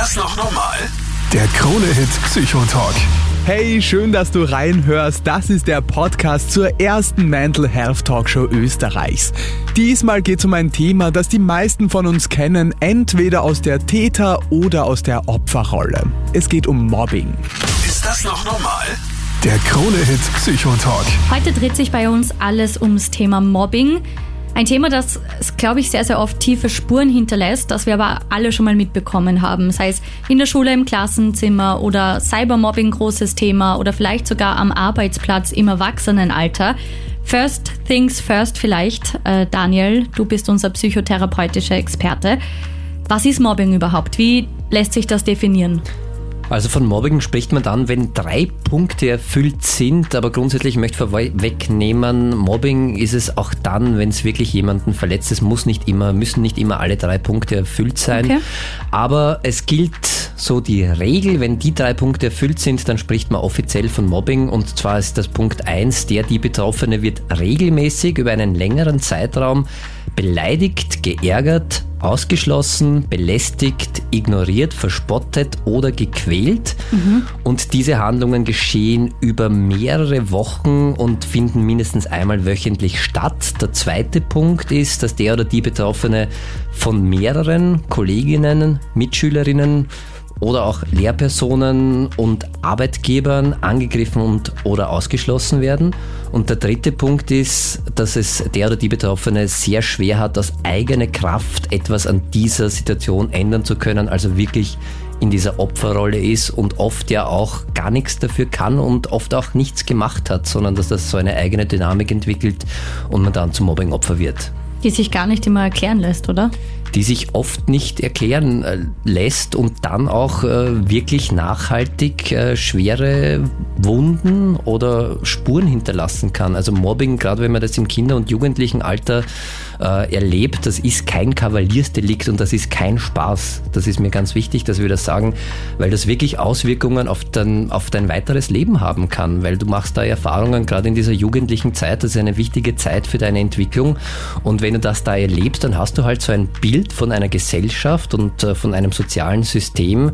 das noch normal? Der Krone-Hit Psychotalk. Hey, schön, dass du reinhörst. Das ist der Podcast zur ersten Mental Health Talkshow Österreichs. Diesmal geht es um ein Thema, das die meisten von uns kennen, entweder aus der Täter- oder aus der Opferrolle. Es geht um Mobbing. Ist das noch normal? Der Krone-Hit Psychotalk. Heute dreht sich bei uns alles ums Thema Mobbing. Ein Thema, das, glaube ich, sehr, sehr oft tiefe Spuren hinterlässt, das wir aber alle schon mal mitbekommen haben. Sei es in der Schule, im Klassenzimmer oder Cybermobbing großes Thema oder vielleicht sogar am Arbeitsplatz im Erwachsenenalter. First things first vielleicht. Äh, Daniel, du bist unser psychotherapeutischer Experte. Was ist Mobbing überhaupt? Wie lässt sich das definieren? Also von Mobbing spricht man dann, wenn drei Punkte erfüllt sind, aber grundsätzlich möchte ich vorwegnehmen, Mobbing ist es auch dann, wenn es wirklich jemanden verletzt. Es muss nicht immer, müssen nicht immer alle drei Punkte erfüllt sein. Okay. Aber es gilt so die Regel, wenn die drei Punkte erfüllt sind, dann spricht man offiziell von Mobbing und zwar ist das Punkt eins, der die Betroffene wird regelmäßig über einen längeren Zeitraum beleidigt, geärgert, ausgeschlossen, belästigt, ignoriert, verspottet oder gequält. Mhm. Und diese Handlungen geschehen über mehrere Wochen und finden mindestens einmal wöchentlich statt. Der zweite Punkt ist, dass der oder die Betroffene von mehreren Kolleginnen, Mitschülerinnen oder auch Lehrpersonen und Arbeitgebern angegriffen und oder ausgeschlossen werden. Und der dritte Punkt ist, dass es der oder die Betroffene sehr schwer hat, aus eigener Kraft etwas an dieser Situation ändern zu können, also wirklich in dieser Opferrolle ist und oft ja auch gar nichts dafür kann und oft auch nichts gemacht hat, sondern dass das so eine eigene Dynamik entwickelt und man dann zum Mobbingopfer wird. Die sich gar nicht immer erklären lässt, oder? Die sich oft nicht erklären äh, lässt und dann auch äh, wirklich nachhaltig äh, schwere Wunden oder Spuren hinterlassen kann. Also Mobbing, gerade wenn man das im Kinder- und Jugendlichenalter erlebt, das ist kein Kavaliersdelikt und das ist kein Spaß. Das ist mir ganz wichtig, dass wir das sagen, weil das wirklich Auswirkungen auf dein, auf dein weiteres Leben haben kann, weil du machst da Erfahrungen, gerade in dieser jugendlichen Zeit, das ist eine wichtige Zeit für deine Entwicklung und wenn du das da erlebst, dann hast du halt so ein Bild Bild von einer Gesellschaft und äh, von einem sozialen System,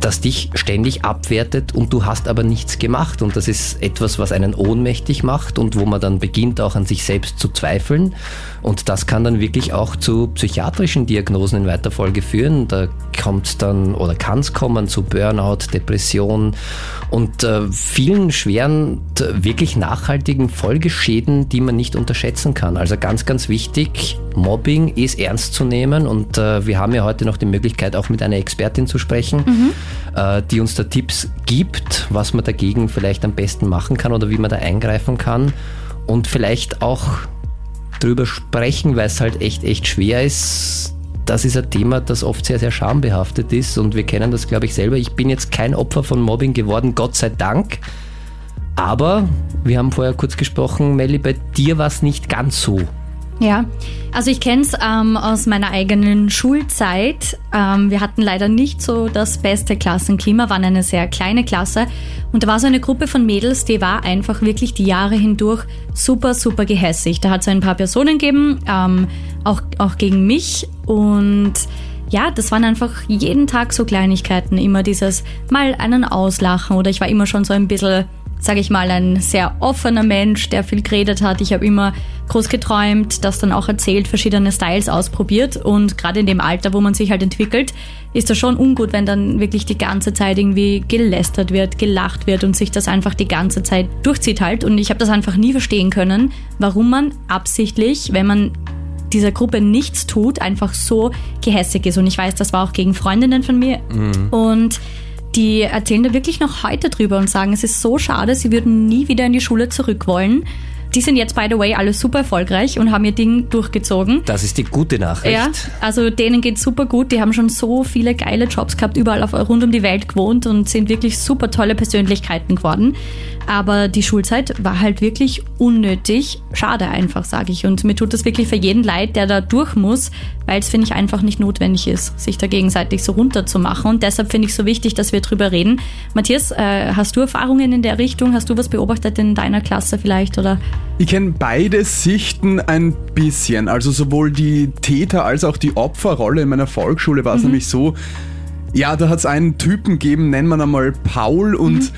das dich ständig abwertet und du hast aber nichts gemacht. Und das ist etwas, was einen ohnmächtig macht und wo man dann beginnt auch an sich selbst zu zweifeln. Und das kann dann wirklich auch zu psychiatrischen Diagnosen in weiter Folge führen. Da kommt dann oder kann es kommen zu Burnout, Depression und äh, vielen schweren, wirklich nachhaltigen Folgeschäden, die man nicht unterschätzen kann. Also ganz, ganz wichtig, Mobbing ist ernst zu nehmen und äh, wir haben ja heute noch die Möglichkeit, auch mit einer Expertin zu sprechen, mhm. äh, die uns da Tipps gibt, was man dagegen vielleicht am besten machen kann oder wie man da eingreifen kann und vielleicht auch drüber sprechen, weil es halt echt, echt schwer ist. Das ist ein Thema, das oft sehr, sehr schambehaftet ist und wir kennen das, glaube ich, selber. Ich bin jetzt kein Opfer von Mobbing geworden, Gott sei Dank. Aber wir haben vorher kurz gesprochen, Melli, bei dir war es nicht ganz so. Ja, also ich kenne es ähm, aus meiner eigenen Schulzeit. Ähm, wir hatten leider nicht so das beste Klassenklima, waren eine sehr kleine Klasse. Und da war so eine Gruppe von Mädels, die war einfach wirklich die Jahre hindurch super, super gehässig. Da hat es ein paar Personen gegeben, ähm, auch, auch gegen mich. Und ja, das waren einfach jeden Tag so Kleinigkeiten. Immer dieses mal einen auslachen oder ich war immer schon so ein bisschen sage ich mal, ein sehr offener Mensch, der viel geredet hat. Ich habe immer groß geträumt, das dann auch erzählt, verschiedene Styles ausprobiert und gerade in dem Alter, wo man sich halt entwickelt, ist das schon ungut, wenn dann wirklich die ganze Zeit irgendwie gelästert wird, gelacht wird und sich das einfach die ganze Zeit durchzieht halt. Und ich habe das einfach nie verstehen können, warum man absichtlich, wenn man dieser Gruppe nichts tut, einfach so gehässig ist. Und ich weiß, das war auch gegen Freundinnen von mir. Mhm. Und die erzählen da wirklich noch heute drüber und sagen, es ist so schade, sie würden nie wieder in die Schule zurück wollen. Die sind jetzt, by the way, alle super erfolgreich und haben ihr Ding durchgezogen. Das ist die gute Nachricht. Ja, also denen geht's super gut. Die haben schon so viele geile Jobs gehabt, überall auf, rund um die Welt gewohnt und sind wirklich super tolle Persönlichkeiten geworden. Aber die Schulzeit war halt wirklich unnötig. Schade einfach, sage ich. Und mir tut das wirklich für jeden leid, der da durch muss, weil es, finde ich, einfach nicht notwendig ist, sich da gegenseitig so runterzumachen. Und deshalb finde ich so wichtig, dass wir drüber reden. Matthias, äh, hast du Erfahrungen in der Richtung? Hast du was beobachtet in deiner Klasse vielleicht? Oder? Ich kenne beide Sichten ein bisschen. Also sowohl die Täter- als auch die Opferrolle. In meiner Volksschule war es mhm. nämlich so, Ja, da hat es einen Typen gegeben, nennen wir ihn einmal Paul und mhm.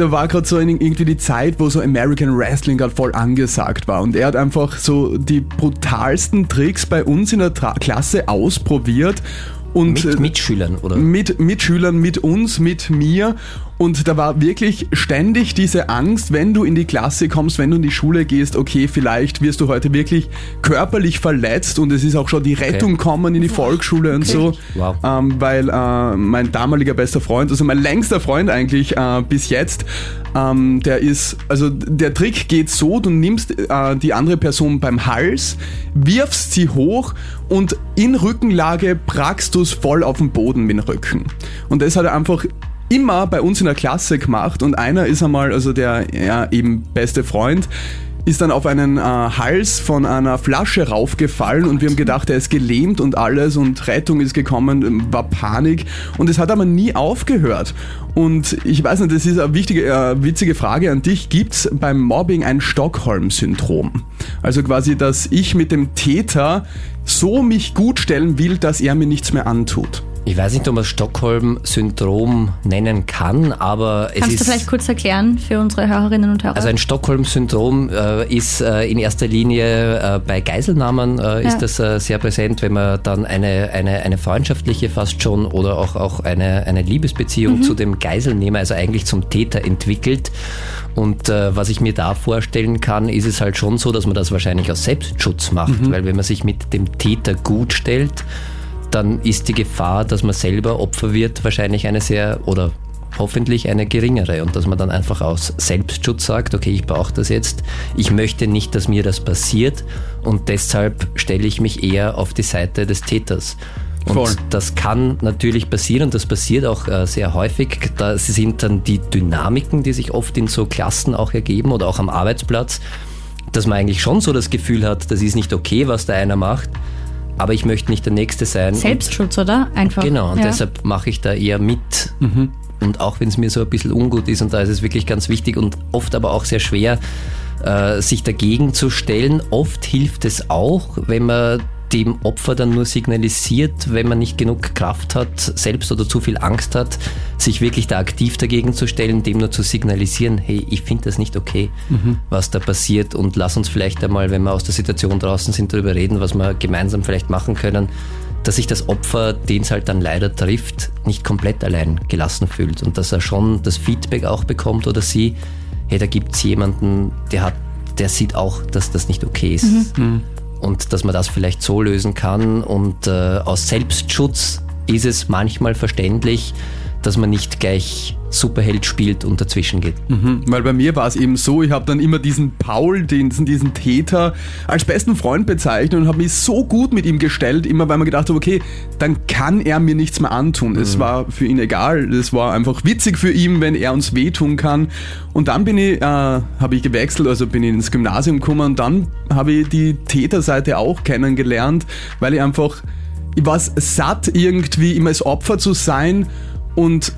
Da war gerade so irgendwie die Zeit, wo so American Wrestling gerade voll angesagt war und er hat einfach so die brutalsten Tricks bei uns in der Tra Klasse ausprobiert und mit Mitschülern, oder? Mit Mitschülern, mit uns, mit mir. Und da war wirklich ständig diese Angst, wenn du in die Klasse kommst, wenn du in die Schule gehst, okay, vielleicht wirst du heute wirklich körperlich verletzt und es ist auch schon die Rettung okay. kommen in die Volksschule und okay. so. Wow. Ähm, weil äh, mein damaliger bester Freund, also mein längster Freund eigentlich äh, bis jetzt, ähm, der ist, also der Trick geht so, du nimmst äh, die andere Person beim Hals, wirfst sie hoch und in Rückenlage prackst du es voll auf den Boden mit dem Rücken. Und das hat er einfach immer bei uns in der Klasse gemacht und einer ist einmal, also der ja, eben beste Freund, ist dann auf einen äh, Hals von einer Flasche raufgefallen und wir haben gedacht, er ist gelähmt und alles und Rettung ist gekommen, war Panik und es hat aber nie aufgehört. Und ich weiß nicht, das ist eine wichtige, äh, witzige Frage an dich. Gibt es beim Mobbing ein Stockholm-Syndrom? Also quasi, dass ich mit dem Täter so mich gut stellen will, dass er mir nichts mehr antut. Ich weiß nicht, ob man Stockholm-Syndrom nennen kann, aber es Kannst ist. Kannst du vielleicht kurz erklären für unsere Hörerinnen und Hörer? Also ein Stockholm-Syndrom äh, ist äh, in erster Linie äh, bei Geiselnahmen äh, ist das äh, sehr präsent, wenn man dann eine, eine, eine freundschaftliche fast schon oder auch, auch eine, eine Liebesbeziehung mhm. zu dem Geiselnehmer, also eigentlich zum Täter entwickelt. Und äh, was ich mir da vorstellen kann, ist es halt schon so, dass man das wahrscheinlich aus Selbstschutz macht, mhm. weil wenn man sich mit dem Täter gut stellt, dann ist die Gefahr, dass man selber Opfer wird, wahrscheinlich eine sehr oder hoffentlich eine geringere und dass man dann einfach aus Selbstschutz sagt, okay, ich brauche das jetzt, ich möchte nicht, dass mir das passiert und deshalb stelle ich mich eher auf die Seite des Täters. Und Voll. das kann natürlich passieren und das passiert auch äh, sehr häufig. Da sind dann die Dynamiken, die sich oft in so Klassen auch ergeben oder auch am Arbeitsplatz, dass man eigentlich schon so das Gefühl hat, das ist nicht okay, was da einer macht aber ich möchte nicht der Nächste sein. Selbstschutz, und, oder? Einfach. Genau, und ja. deshalb mache ich da eher mit. Mhm. Und auch wenn es mir so ein bisschen ungut ist, und da ist es wirklich ganz wichtig und oft aber auch sehr schwer, äh, sich dagegen zu stellen. Oft hilft es auch, wenn man dem Opfer dann nur signalisiert, wenn man nicht genug Kraft hat, selbst oder zu viel Angst hat, sich wirklich da aktiv dagegen zu stellen, dem nur zu signalisieren, hey, ich finde das nicht okay, mhm. was da passiert und lass uns vielleicht einmal, wenn wir aus der Situation draußen sind, darüber reden, was wir gemeinsam vielleicht machen können, dass sich das Opfer, den es halt dann leider trifft, nicht komplett allein gelassen fühlt und dass er schon das Feedback auch bekommt oder sie, hey, da gibt es jemanden, der hat, der sieht auch, dass das nicht okay ist. Mhm. Und dass man das vielleicht so lösen kann. Und äh, aus Selbstschutz ist es manchmal verständlich, dass man nicht gleich Superheld spielt und dazwischen geht. Mhm, weil bei mir war es eben so, ich habe dann immer diesen Paul, diesen, diesen Täter, als besten Freund bezeichnet und habe mich so gut mit ihm gestellt, immer weil man gedacht habe, okay, dann kann er mir nichts mehr antun. Es mhm. war für ihn egal, es war einfach witzig für ihn, wenn er uns wehtun kann. Und dann bin ich, äh, habe ich gewechselt, also bin ich ins Gymnasium gekommen und dann habe ich die Täterseite auch kennengelernt, weil ich einfach, ich war satt irgendwie immer als Opfer zu sein und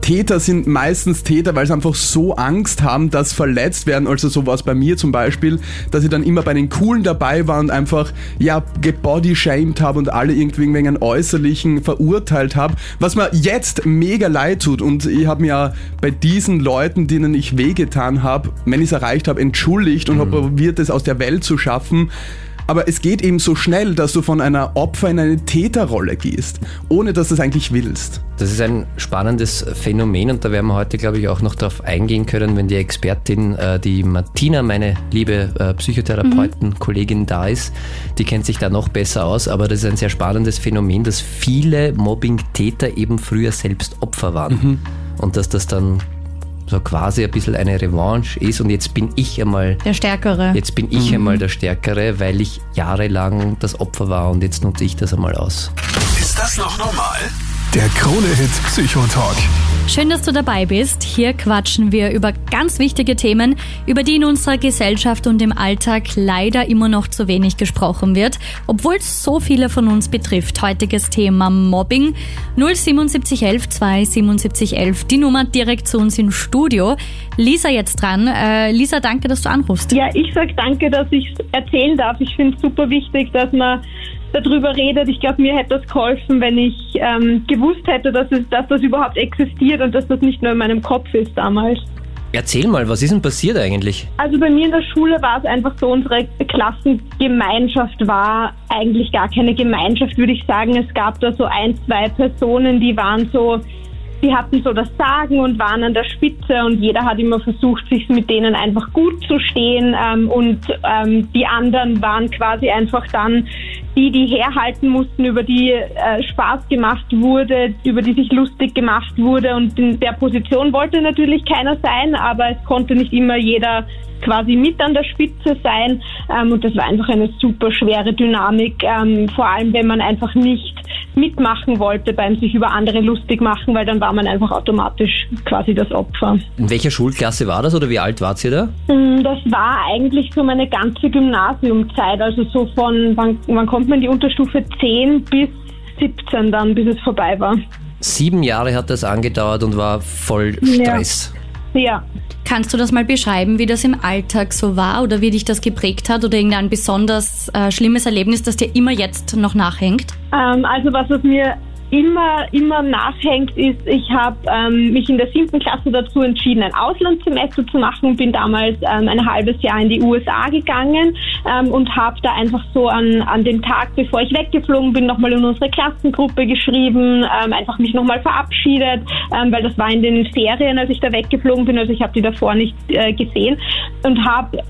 Täter sind meistens Täter, weil sie einfach so Angst haben, dass verletzt werden. Also so war es bei mir zum Beispiel, dass ich dann immer bei den Coolen dabei war und einfach ja gebodyshamed habe und alle irgendwie wegen einem Äußerlichen verurteilt habe, was mir jetzt mega leid tut. Und ich habe mir bei diesen Leuten, denen ich wehgetan habe, wenn ich es erreicht habe, entschuldigt und mhm. habe probiert, es aus der Welt zu schaffen. Aber es geht eben so schnell, dass du von einer Opfer in eine Täterrolle gehst, ohne dass du es eigentlich willst. Das ist ein spannendes Phänomen und da werden wir heute, glaube ich, auch noch darauf eingehen können, wenn die Expertin, äh, die Martina, meine liebe äh, Psychotherapeutin-Kollegin mhm. da ist. Die kennt sich da noch besser aus, aber das ist ein sehr spannendes Phänomen, dass viele Mobbing-Täter eben früher selbst Opfer waren. Mhm. Und dass das dann so quasi ein bisschen eine Revanche ist und jetzt bin ich einmal der Stärkere. Jetzt bin ich mhm. einmal der Stärkere, weil ich jahrelang das Opfer war und jetzt nutze ich das einmal aus. Ist das noch normal? Der Krone-Hit Psychotalk. Schön, dass du dabei bist. Hier quatschen wir über ganz wichtige Themen, über die in unserer Gesellschaft und im Alltag leider immer noch zu wenig gesprochen wird, obwohl es so viele von uns betrifft. Heutiges Thema Mobbing 07711 27711, die Nummer direkt zu uns im Studio. Lisa jetzt dran. Äh, Lisa, danke, dass du anrufst. Ja, ich sag danke, dass ich erzählen darf. Ich finde es super wichtig, dass man darüber redet. Ich glaube, mir hätte das geholfen, wenn ich ähm, gewusst hätte, dass, es, dass das überhaupt existiert und dass das nicht nur in meinem Kopf ist damals. Erzähl mal, was ist denn passiert eigentlich? Also bei mir in der Schule war es einfach so, unsere Klassengemeinschaft war eigentlich gar keine Gemeinschaft, würde ich sagen. Es gab da so ein, zwei Personen, die waren so die hatten so das Sagen und waren an der Spitze und jeder hat immer versucht, sich mit denen einfach gut zu stehen ähm, und ähm, die anderen waren quasi einfach dann die, die herhalten mussten, über die äh, Spaß gemacht wurde, über die sich lustig gemacht wurde und in der Position wollte natürlich keiner sein, aber es konnte nicht immer jeder quasi mit an der Spitze sein ähm, und das war einfach eine super schwere Dynamik, ähm, vor allem wenn man einfach nicht mitmachen wollte beim sich über andere lustig machen, weil dann war man einfach automatisch quasi das Opfer. In welcher Schulklasse war das oder wie alt wart ihr da? Mm, das war eigentlich so meine ganze Gymnasiumzeit, also so von, wann, wann kommt man in die Unterstufe 10 bis 17 dann, bis es vorbei war. Sieben Jahre hat das angedauert und war voll Stress. Ja. ja. Kannst du das mal beschreiben, wie das im Alltag so war oder wie dich das geprägt hat oder irgendein besonders äh, schlimmes Erlebnis, das dir immer jetzt noch nachhängt? Ähm, also was es mir immer, immer nachhängt, ist, ich habe ähm, mich in der siebten Klasse dazu entschieden, ein Auslandssemester zu machen bin damals ähm, ein halbes Jahr in die USA gegangen ähm, und habe da einfach so an, an dem Tag, bevor ich weggeflogen bin, nochmal in unsere Klassengruppe geschrieben, ähm, einfach mich nochmal verabschiedet, ähm, weil das war in den Ferien, als ich da weggeflogen bin, also ich habe die davor nicht äh, gesehen und habe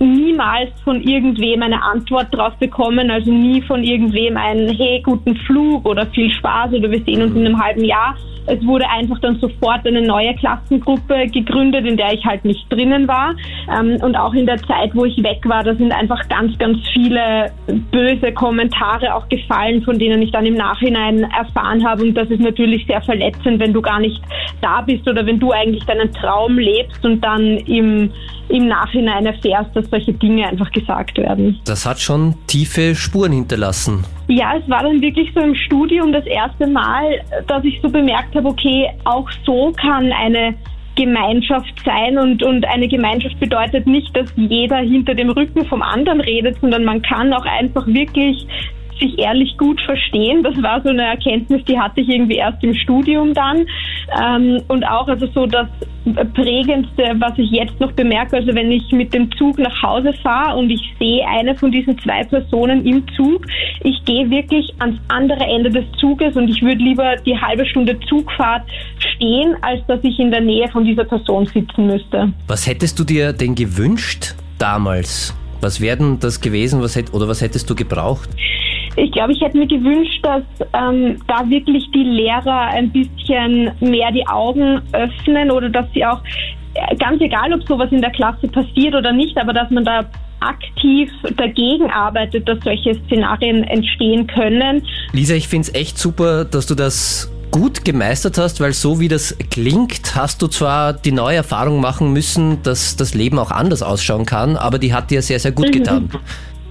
niemals von irgendwem eine Antwort drauf bekommen, also nie von irgendwem einen hey, guten Flug oder viel Spaß oder wir sehen uns in einem halben Jahr. Es wurde einfach dann sofort eine neue Klassengruppe gegründet, in der ich halt nicht drinnen war. Ähm, und auch in der Zeit, wo ich weg war, da sind einfach ganz, ganz viele böse Kommentare auch gefallen, von denen ich dann im Nachhinein erfahren habe. Und das ist natürlich sehr verletzend, wenn du gar nicht da bist oder wenn du eigentlich deinen Traum lebst und dann im im Nachhinein erfährst, dass solche Dinge einfach gesagt werden. Das hat schon tiefe Spuren hinterlassen. Ja, es war dann wirklich so im Studium das erste Mal, dass ich so bemerkt habe, okay, auch so kann eine Gemeinschaft sein und, und eine Gemeinschaft bedeutet nicht, dass jeder hinter dem Rücken vom anderen redet, sondern man kann auch einfach wirklich sich ehrlich gut verstehen. Das war so eine Erkenntnis, die hatte ich irgendwie erst im Studium dann. Ähm, und auch also so das prägendste, was ich jetzt noch bemerke, also wenn ich mit dem Zug nach Hause fahre und ich sehe eine von diesen zwei Personen im Zug, ich gehe wirklich ans andere Ende des Zuges und ich würde lieber die halbe Stunde Zugfahrt stehen, als dass ich in der Nähe von dieser Person sitzen müsste. Was hättest du dir denn gewünscht damals? Was wäre denn das gewesen, was hätt, oder was hättest du gebraucht? Ich glaube, ich hätte mir gewünscht, dass ähm, da wirklich die Lehrer ein bisschen mehr die Augen öffnen oder dass sie auch, äh, ganz egal ob sowas in der Klasse passiert oder nicht, aber dass man da aktiv dagegen arbeitet, dass solche Szenarien entstehen können. Lisa, ich finde es echt super, dass du das gut gemeistert hast, weil so wie das klingt, hast du zwar die neue Erfahrung machen müssen, dass das Leben auch anders ausschauen kann, aber die hat dir sehr, sehr gut getan.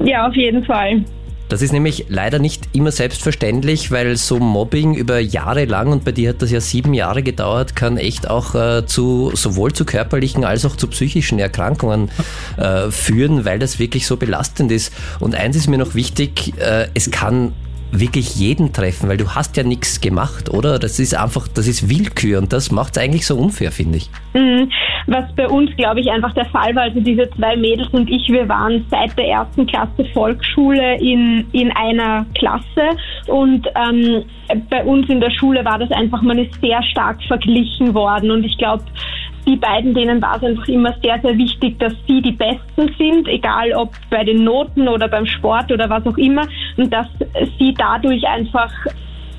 Ja, auf jeden Fall. Das ist nämlich leider nicht immer selbstverständlich, weil so Mobbing über Jahre lang, und bei dir hat das ja sieben Jahre gedauert, kann echt auch äh, zu sowohl zu körperlichen als auch zu psychischen Erkrankungen äh, führen, weil das wirklich so belastend ist. Und eins ist mir noch wichtig, äh, es kann wirklich jeden treffen, weil du hast ja nichts gemacht, oder? Das ist einfach, das ist Willkür und das macht es eigentlich so unfair, finde ich. Mhm. Was bei uns, glaube ich, einfach der Fall war, also diese zwei Mädels und ich, wir waren seit der ersten Klasse Volksschule in, in einer Klasse und ähm, bei uns in der Schule war das einfach, man ist sehr stark verglichen worden und ich glaube, die beiden, denen war es einfach immer sehr, sehr wichtig, dass sie die Besten sind, egal ob bei den Noten oder beim Sport oder was auch immer, und dass sie dadurch einfach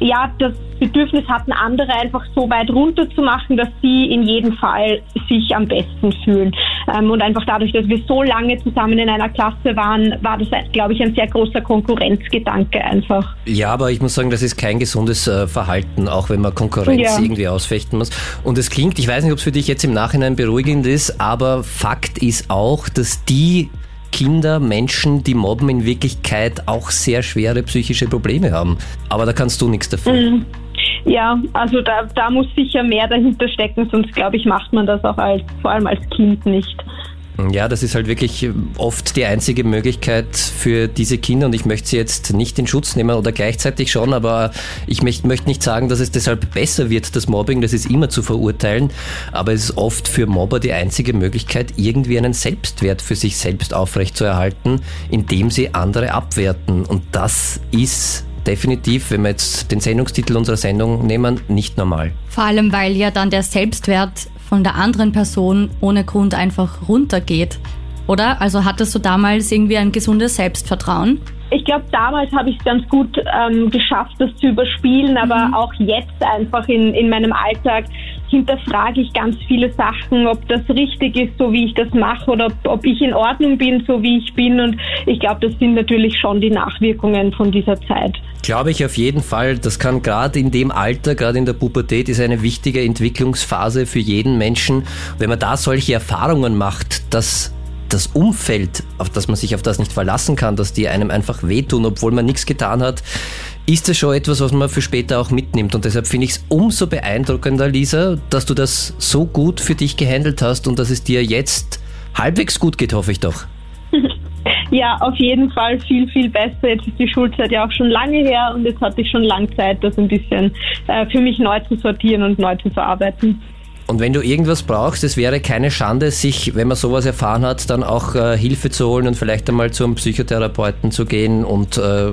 ja, das Bedürfnis hatten, andere einfach so weit runterzumachen, dass sie in jedem Fall sich am besten fühlen. Ähm, und einfach dadurch, dass wir so lange zusammen in einer Klasse waren, war das, glaube ich, ein sehr großer Konkurrenzgedanke einfach. Ja, aber ich muss sagen, das ist kein gesundes äh, Verhalten, auch wenn man Konkurrenz ja. irgendwie ausfechten muss. Und es klingt, ich weiß nicht, ob es für dich jetzt im Nachhinein beruhigend ist, aber Fakt ist auch, dass die Kinder, Menschen, die mobben, in Wirklichkeit auch sehr schwere psychische Probleme haben. Aber da kannst du nichts dafür. Mhm. Ja, also da, da muss sicher mehr dahinter stecken, sonst glaube ich, macht man das auch als, vor allem als Kind nicht. Ja, das ist halt wirklich oft die einzige Möglichkeit für diese Kinder und ich möchte sie jetzt nicht in Schutz nehmen oder gleichzeitig schon, aber ich möchte, nicht sagen, dass es deshalb besser wird, das Mobbing, das ist immer zu verurteilen, aber es ist oft für Mobber die einzige Möglichkeit, irgendwie einen Selbstwert für sich selbst aufrechtzuerhalten, indem sie andere abwerten und das ist definitiv, wenn wir jetzt den Sendungstitel unserer Sendung nehmen, nicht normal. Vor allem, weil ja dann der Selbstwert von der anderen Person ohne Grund einfach runtergeht. Oder? Also hattest du damals irgendwie ein gesundes Selbstvertrauen? Ich glaube, damals habe ich es ganz gut ähm, geschafft, das zu überspielen, aber mhm. auch jetzt einfach in, in meinem Alltag hinterfrage ich ganz viele Sachen, ob das richtig ist, so wie ich das mache oder ob, ob ich in Ordnung bin, so wie ich bin. Und ich glaube, das sind natürlich schon die Nachwirkungen von dieser Zeit. Glaube ich auf jeden Fall. Das kann gerade in dem Alter, gerade in der Pubertät, ist eine wichtige Entwicklungsphase für jeden Menschen. Wenn man da solche Erfahrungen macht, dass das Umfeld, auf das man sich auf das nicht verlassen kann, dass die einem einfach wehtun, obwohl man nichts getan hat, ist es schon etwas, was man für später auch mitnimmt. Und deshalb finde ich es umso beeindruckender, Lisa, dass du das so gut für dich gehandelt hast und dass es dir jetzt halbwegs gut geht, hoffe ich doch. Ja, auf jeden Fall viel, viel besser. Jetzt ist die Schulzeit ja auch schon lange her und jetzt hatte ich schon lange Zeit, das ein bisschen äh, für mich neu zu sortieren und neu zu verarbeiten. Und wenn du irgendwas brauchst, es wäre keine Schande, sich, wenn man sowas erfahren hat, dann auch äh, Hilfe zu holen und vielleicht einmal zum Psychotherapeuten zu gehen und äh,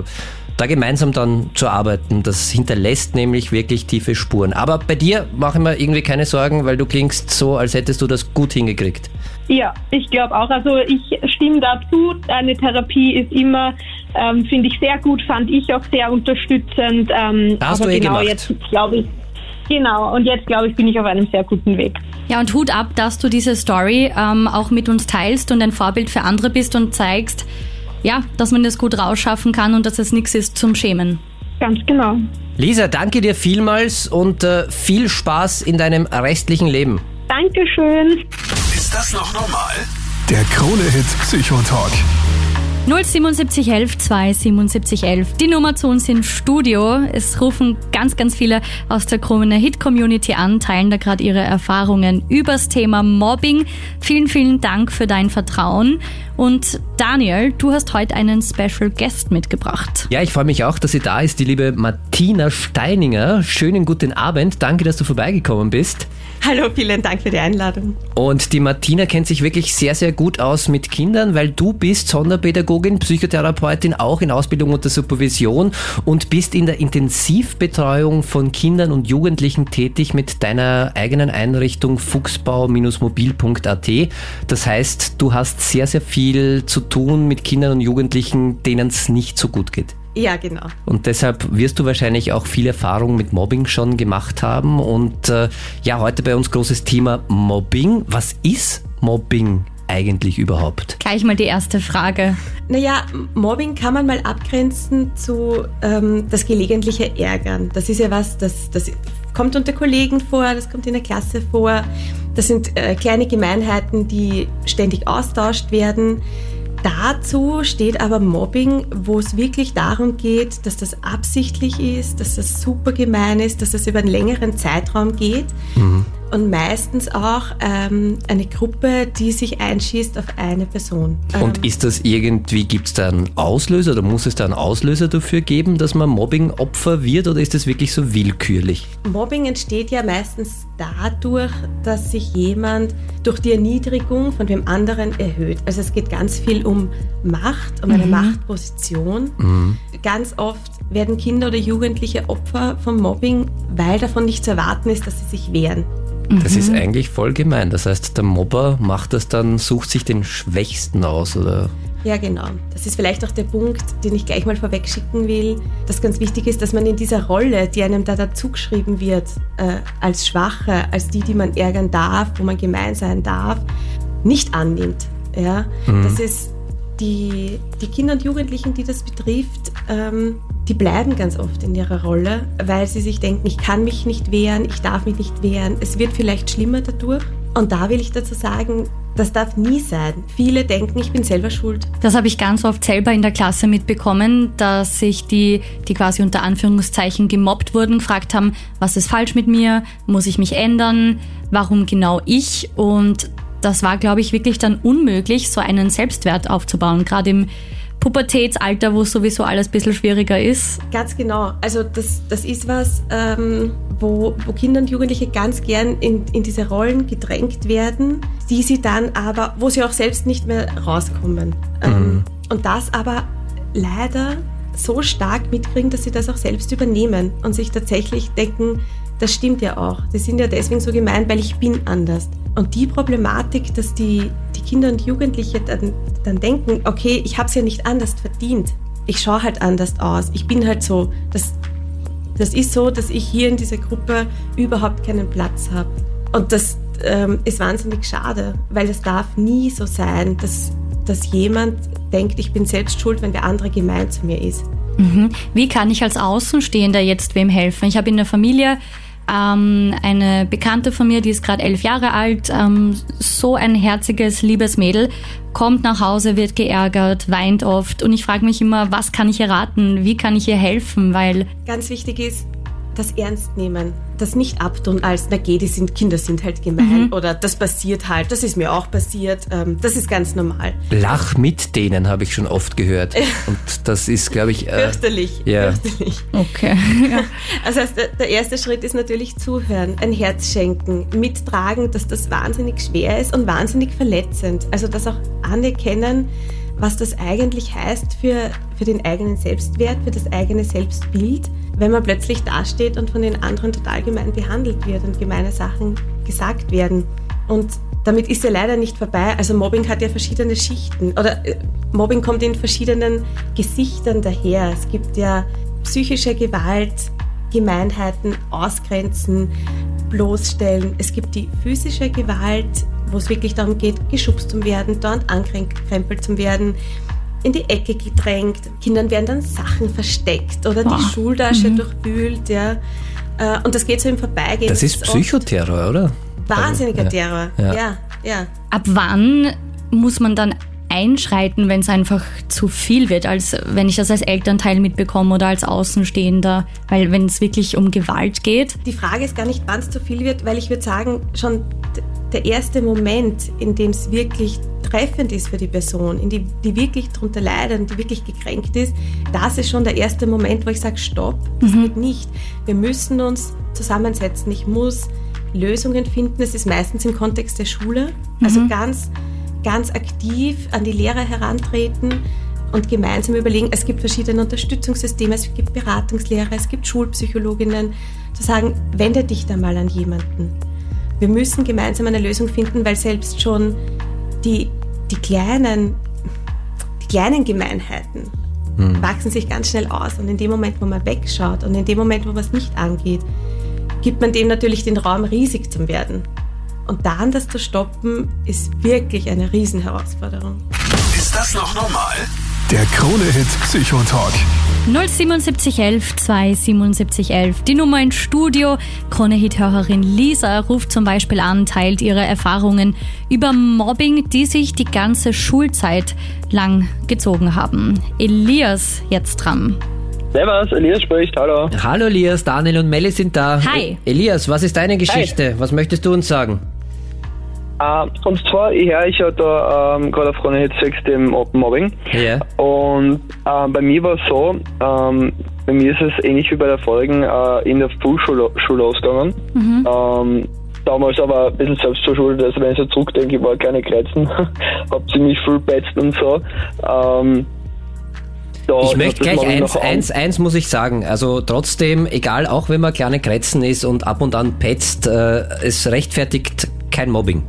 da gemeinsam dann zu arbeiten. Das hinterlässt nämlich wirklich tiefe Spuren. Aber bei dir mache ich mir irgendwie keine Sorgen, weil du klingst so, als hättest du das gut hingekriegt. Ja, ich glaube auch. Also ich stimme dazu. Eine Therapie ist immer, ähm, finde ich sehr gut, fand ich auch sehr unterstützend. Ähm, Hast aber du eh genau gemacht. jetzt glaube ich, Genau, und jetzt glaube ich, bin ich auf einem sehr guten Weg. Ja, und Hut ab, dass du diese Story ähm, auch mit uns teilst und ein Vorbild für andere bist und zeigst, ja, dass man das gut rausschaffen kann und dass es nichts ist zum Schämen. Ganz genau. Lisa, danke dir vielmals und äh, viel Spaß in deinem restlichen Leben. Dankeschön. Ist das noch normal? Der Krone-Hit Psychotalk. 07711 27711. Die Nummer zu uns im Studio. Es rufen ganz, ganz viele aus der Krone Hit Community an, teilen da gerade ihre Erfahrungen übers Thema Mobbing. Vielen, vielen Dank für dein Vertrauen. Und Daniel, du hast heute einen Special Guest mitgebracht. Ja, ich freue mich auch, dass sie da ist, die liebe Martina Steininger. Schönen guten Abend. Danke, dass du vorbeigekommen bist. Hallo, vielen Dank für die Einladung. Und die Martina kennt sich wirklich sehr, sehr gut aus mit Kindern, weil du bist Sonderpädagogin, Psychotherapeutin, auch in Ausbildung unter Supervision und bist in der Intensivbetreuung von Kindern und Jugendlichen tätig mit deiner eigenen Einrichtung fuchsbau-mobil.at. Das heißt, du hast sehr, sehr viel zu tun mit Kindern und Jugendlichen, denen es nicht so gut geht. Ja, genau. Und deshalb wirst du wahrscheinlich auch viel Erfahrung mit Mobbing schon gemacht haben. Und äh, ja, heute bei uns großes Thema Mobbing. Was ist Mobbing eigentlich überhaupt? Gleich mal die erste Frage. Naja, Mobbing kann man mal abgrenzen zu ähm, das gelegentliche Ärgern. Das ist ja was, das, das kommt unter Kollegen vor, das kommt in der Klasse vor. Das sind äh, kleine Gemeinheiten, die ständig austauscht werden. Dazu steht aber Mobbing, wo es wirklich darum geht, dass das absichtlich ist, dass das super gemein ist, dass das über einen längeren Zeitraum geht. Mhm und meistens auch ähm, eine Gruppe, die sich einschießt auf eine Person. Und ähm, ist das irgendwie, gibt es da einen Auslöser oder muss es da einen Auslöser dafür geben, dass man Mobbing-Opfer wird oder ist das wirklich so willkürlich? Mobbing entsteht ja meistens dadurch, dass sich jemand durch die Erniedrigung von dem anderen erhöht. Also es geht ganz viel um Macht, um eine mhm. Machtposition. Mhm. Ganz oft werden Kinder oder Jugendliche Opfer vom Mobbing, weil davon nicht zu erwarten ist, dass sie sich wehren. Das mhm. ist eigentlich voll gemein. Das heißt, der Mobber macht das dann, sucht sich den Schwächsten aus, oder? Ja, genau. Das ist vielleicht auch der Punkt, den ich gleich mal vorweg schicken will, dass ganz wichtig ist, dass man in dieser Rolle, die einem da dazugeschrieben wird, äh, als Schwache, als die, die man ärgern darf, wo man gemein sein darf, nicht annimmt. Ja? Mhm. Das ist die, die Kinder und Jugendlichen, die das betrifft, ähm, die bleiben ganz oft in ihrer Rolle, weil sie sich denken, ich kann mich nicht wehren, ich darf mich nicht wehren, es wird vielleicht schlimmer dadurch. Und da will ich dazu sagen, das darf nie sein. Viele denken, ich bin selber schuld. Das habe ich ganz oft selber in der Klasse mitbekommen, dass sich die, die quasi unter Anführungszeichen gemobbt wurden, gefragt haben, was ist falsch mit mir, muss ich mich ändern, warum genau ich? Und das war, glaube ich, wirklich dann unmöglich, so einen Selbstwert aufzubauen, gerade im Pubertätsalter, wo sowieso alles ein bisschen schwieriger ist. Ganz genau. Also das, das ist was, ähm, wo, wo Kinder und Jugendliche ganz gern in, in diese Rollen gedrängt werden, die sie dann aber, wo sie auch selbst nicht mehr rauskommen. Ähm, mhm. Und das aber leider so stark mitkriegen, dass sie das auch selbst übernehmen und sich tatsächlich denken, das stimmt ja auch. Die sind ja deswegen so gemein, weil ich bin anders. Und die Problematik, dass die Kinder und Jugendliche dann, dann denken, okay, ich habe es ja nicht anders verdient. Ich schaue halt anders aus. Ich bin halt so. Das, das ist so, dass ich hier in dieser Gruppe überhaupt keinen Platz habe. Und das ähm, ist wahnsinnig schade, weil es darf nie so sein, dass, dass jemand denkt, ich bin selbst schuld, wenn der andere gemein zu mir ist. Mhm. Wie kann ich als Außenstehender jetzt wem helfen? Ich habe in der Familie ähm, eine Bekannte von mir, die ist gerade elf Jahre alt, ähm, so ein herziges, liebes Mädel, kommt nach Hause, wird geärgert, weint oft und ich frage mich immer, was kann ich ihr raten, wie kann ich ihr helfen, weil... Ganz wichtig ist, das ernst nehmen das nicht abtun als, na geh, die sind, Kinder sind halt gemein mhm. oder das passiert halt, das ist mir auch passiert, ähm, das ist ganz normal. Lach mit denen, habe ich schon oft gehört. Und das ist, glaube ich... Äh, fürchterlich, ja. fürchterlich. Okay. Also der, der erste Schritt ist natürlich zuhören, ein Herz schenken, mittragen, dass das wahnsinnig schwer ist und wahnsinnig verletzend. Also das auch anerkennen, was das eigentlich heißt für, für den eigenen Selbstwert, für das eigene Selbstbild, wenn man plötzlich dasteht und von den anderen total gemein behandelt wird und gemeine Sachen gesagt werden. Und damit ist ja leider nicht vorbei. Also Mobbing hat ja verschiedene Schichten oder äh, Mobbing kommt in verschiedenen Gesichtern daher. Es gibt ja psychische Gewalt, Gemeinheiten, Ausgrenzen, bloßstellen. Es gibt die physische Gewalt, wo es wirklich darum geht, geschubst zu werden, dort ankrempelt zu werden, in die Ecke gedrängt. Kindern werden dann Sachen versteckt oder Boah. die Schultasche mhm. durchwühlt. Ja. Äh, und das geht so im Vorbeigehen. Das ist Psychoterror, oder? Wahnsinniger also, ja. Terror, ja. ja, ja. Ab wann muss man dann einschreiten, wenn es einfach zu viel wird, als wenn ich das als Elternteil mitbekomme oder als Außenstehender, weil wenn es wirklich um Gewalt geht. Die Frage ist gar nicht, wann es zu viel wird, weil ich würde sagen, schon der erste Moment, in dem es wirklich treffend ist für die Person, in die, die wirklich darunter leidet und die wirklich gekränkt ist, das ist schon der erste Moment, wo ich sage, stopp, das mhm. geht nicht. Wir müssen uns zusammensetzen. Ich muss Lösungen finden. Es ist meistens im Kontext der Schule, also mhm. ganz ganz aktiv an die Lehrer herantreten und gemeinsam überlegen, es gibt verschiedene Unterstützungssysteme, es gibt Beratungslehrer, es gibt Schulpsychologinnen, zu sagen, wende dich da mal an jemanden. Wir müssen gemeinsam eine Lösung finden, weil selbst schon die, die, kleinen, die kleinen Gemeinheiten hm. wachsen sich ganz schnell aus. Und in dem Moment, wo man wegschaut und in dem Moment, wo was nicht angeht, gibt man dem natürlich den Raum, riesig zu werden. Und dann das zu stoppen, ist wirklich eine Riesenherausforderung. Ist das noch normal? Der Krone-Hit Psychotalk. 07711 27711. Die Nummer ins Studio. Krone-Hit-Hörerin Lisa ruft zum Beispiel an, teilt ihre Erfahrungen über Mobbing, die sich die ganze Schulzeit lang gezogen haben. Elias jetzt dran. Servus, Elias spricht, hallo. Hallo Elias, Daniel und Melli sind da. Hi. Elias, was ist deine Geschichte? Hi. Was möchtest du uns sagen? Uh, und zwar, ich höre ich ja da ähm, gerade auf Krone Hit 6 dem Open Mobbing. Ja. Und äh, bei mir war es so, ähm, bei mir ist es ähnlich wie bei der Folgen äh, in der Frühschule Schule ausgegangen. Mhm. Ähm, damals aber ein bisschen selbst verschuldet, also wenn ich so zurückdenke, ich war keine Kreizen, hab ziemlich viel betzt und so. Ähm, ja, ich möchte gleich eins, eins, eins muss ich sagen. Also trotzdem, egal, auch wenn man kleine Krätzen ist und ab und an petzt, äh, es rechtfertigt kein Mobbing.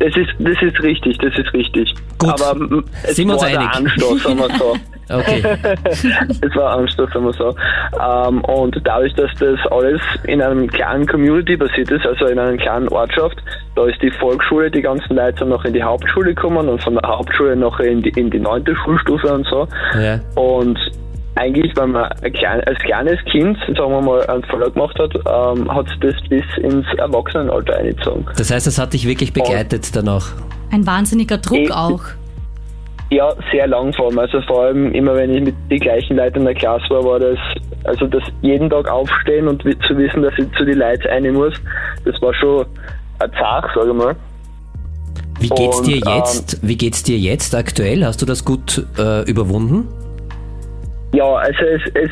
Das ist, das ist richtig, das ist richtig. Gut. Aber es Sind wir uns einig? der Anstoß, sagen wir so. okay. es war ein Anstoß, sagen wir so. Ähm, und dadurch, dass das alles in einem kleinen Community basiert ist, also in einer kleinen Ortschaft, da ist die Volksschule, die ganzen Leute sind noch in die Hauptschule gekommen und von der Hauptschule noch in die, in die neunte Schulstufe und so. Ja. Und eigentlich, wenn man klein, als kleines Kind, sagen wir mal, einen Fehler gemacht hat, ähm, hat es das bis ins Erwachsenenalter eingezogen. Das heißt, es hat dich wirklich begleitet Und danach? Ein wahnsinniger Druck ich, auch. Ja, sehr lang vor allem. Also vor allem immer, wenn ich mit den gleichen Leuten in der Klasse war, war das, also das jeden Tag aufstehen und zu wissen, dass ich zu den Leuten eine muss, das war schon ein Zach, sage ich mal. Wie geht's und, dir jetzt? Ähm, wie geht's dir jetzt aktuell? Hast du das gut äh, überwunden? Ja, also es, es,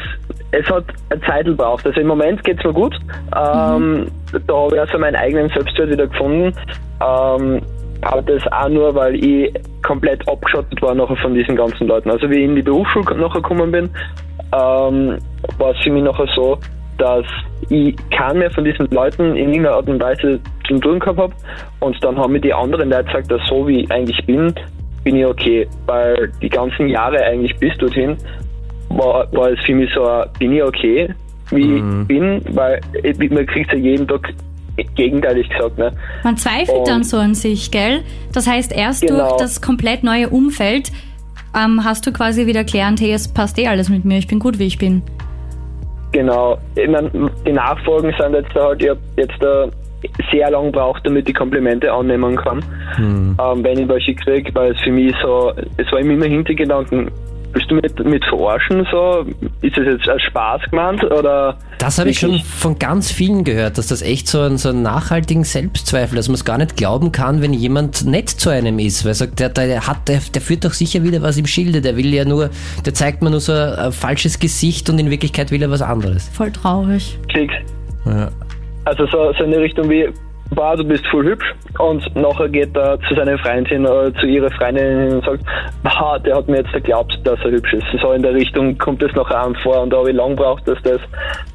es hat eine Zeit gebraucht. Also im Moment geht es mir gut. Ähm, mhm. Da habe ich also meinen eigenen Selbstwert wieder gefunden. Ähm, aber das auch nur, weil ich komplett abgeschottet war nachher von diesen ganzen Leuten. Also wie ich in die Berufsschule nachher gekommen bin, ähm, war es für mich nachher so, dass ich keinen mehr von diesen Leuten in irgendeiner Art und Weise zu tun gehabt habe. Und dann haben mir die anderen Leute gesagt, dass so wie ich eigentlich bin, bin ich okay. Weil die ganzen Jahre eigentlich bis dorthin war, war es für mich so, bin ich okay, wie mhm. ich bin, weil man kriegt ja jeden Tag gegenteilig gesagt. Ne? Man zweifelt und dann so an sich, gell? Das heißt, erst genau. durch das komplett neue Umfeld ähm, hast du quasi wieder gelernt, hey, es passt eh alles mit mir, ich bin gut, wie ich bin. Genau. Ich meine, die Nachfolgen sind jetzt halt, ich habe jetzt äh, sehr lang braucht, damit ich Komplimente annehmen kann, mhm. ähm, wenn ich welche kriege, weil es für mich so, es war immer Hintergedanken, Willst du mit, mit verarschen so? Ist das jetzt als Spaß gemeint oder? Das habe ich schon von ganz vielen gehört, dass das echt so einen, so einen nachhaltigen Selbstzweifel, dass man es gar nicht glauben kann, wenn jemand nett zu einem ist, weil er sagt, der, der hat, der, der führt doch sicher wieder was im Schilde, der will ja nur, der zeigt mir nur so ein, ein falsches Gesicht und in Wirklichkeit will er was anderes. Voll traurig. Klicks. Ja. Also so, so eine Richtung wie, war, du bist voll hübsch und nachher geht er zu seiner Freundin oder zu ihrer Freundin hin und sagt, aha, der hat mir jetzt geglaubt, dass er hübsch ist. So in der Richtung kommt es nachher an vor und da habe ich lang braucht, dass das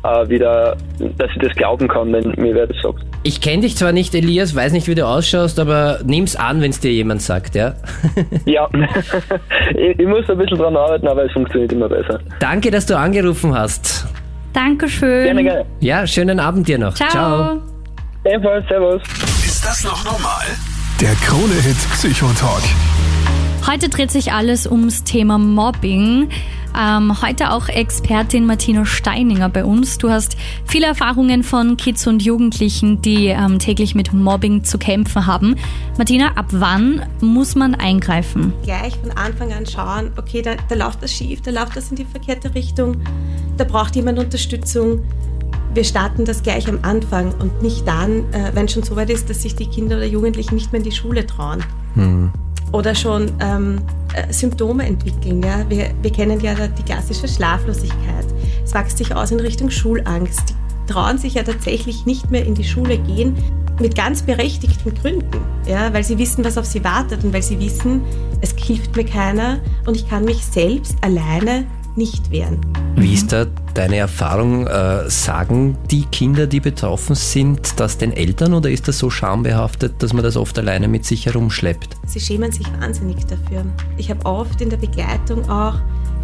äh, wieder, dass ich das glauben kann, wenn mir wer das sagt. Ich kenne dich zwar nicht, Elias, weiß nicht, wie du ausschaust, aber nimm's an, wenn es dir jemand sagt, ja? ja, ich, ich muss ein bisschen dran arbeiten, aber es funktioniert immer besser. Danke, dass du angerufen hast. Dankeschön. Gerne, gerne. Ja, schönen Abend dir noch. Ciao. Ciao. Ebenfalls, servus. Ist das noch normal? Der Krone-Hit Psychotalk. Heute dreht sich alles ums Thema Mobbing. Ähm, heute auch Expertin Martina Steininger bei uns. Du hast viele Erfahrungen von Kids und Jugendlichen, die ähm, täglich mit Mobbing zu kämpfen haben. Martina, ab wann muss man eingreifen? Gleich von Anfang an schauen, okay, da, da läuft das schief, da läuft das in die verkehrte Richtung, da braucht jemand Unterstützung wir starten das gleich am Anfang und nicht dann, äh, wenn schon so weit ist, dass sich die Kinder oder Jugendlichen nicht mehr in die Schule trauen. Mhm. Oder schon ähm, äh, Symptome entwickeln. Ja? Wir, wir kennen ja die klassische Schlaflosigkeit. Es wächst sich aus in Richtung Schulangst. Die trauen sich ja tatsächlich nicht mehr in die Schule gehen, mit ganz berechtigten Gründen, ja, weil sie wissen, was auf sie wartet und weil sie wissen, es hilft mir keiner und ich kann mich selbst alleine nicht wehren. Wie ist da deine Erfahrung? Äh, sagen die Kinder, die betroffen sind, das den Eltern oder ist das so schambehaftet, dass man das oft alleine mit sich herumschleppt? Sie schämen sich wahnsinnig dafür. Ich habe oft in der Begleitung auch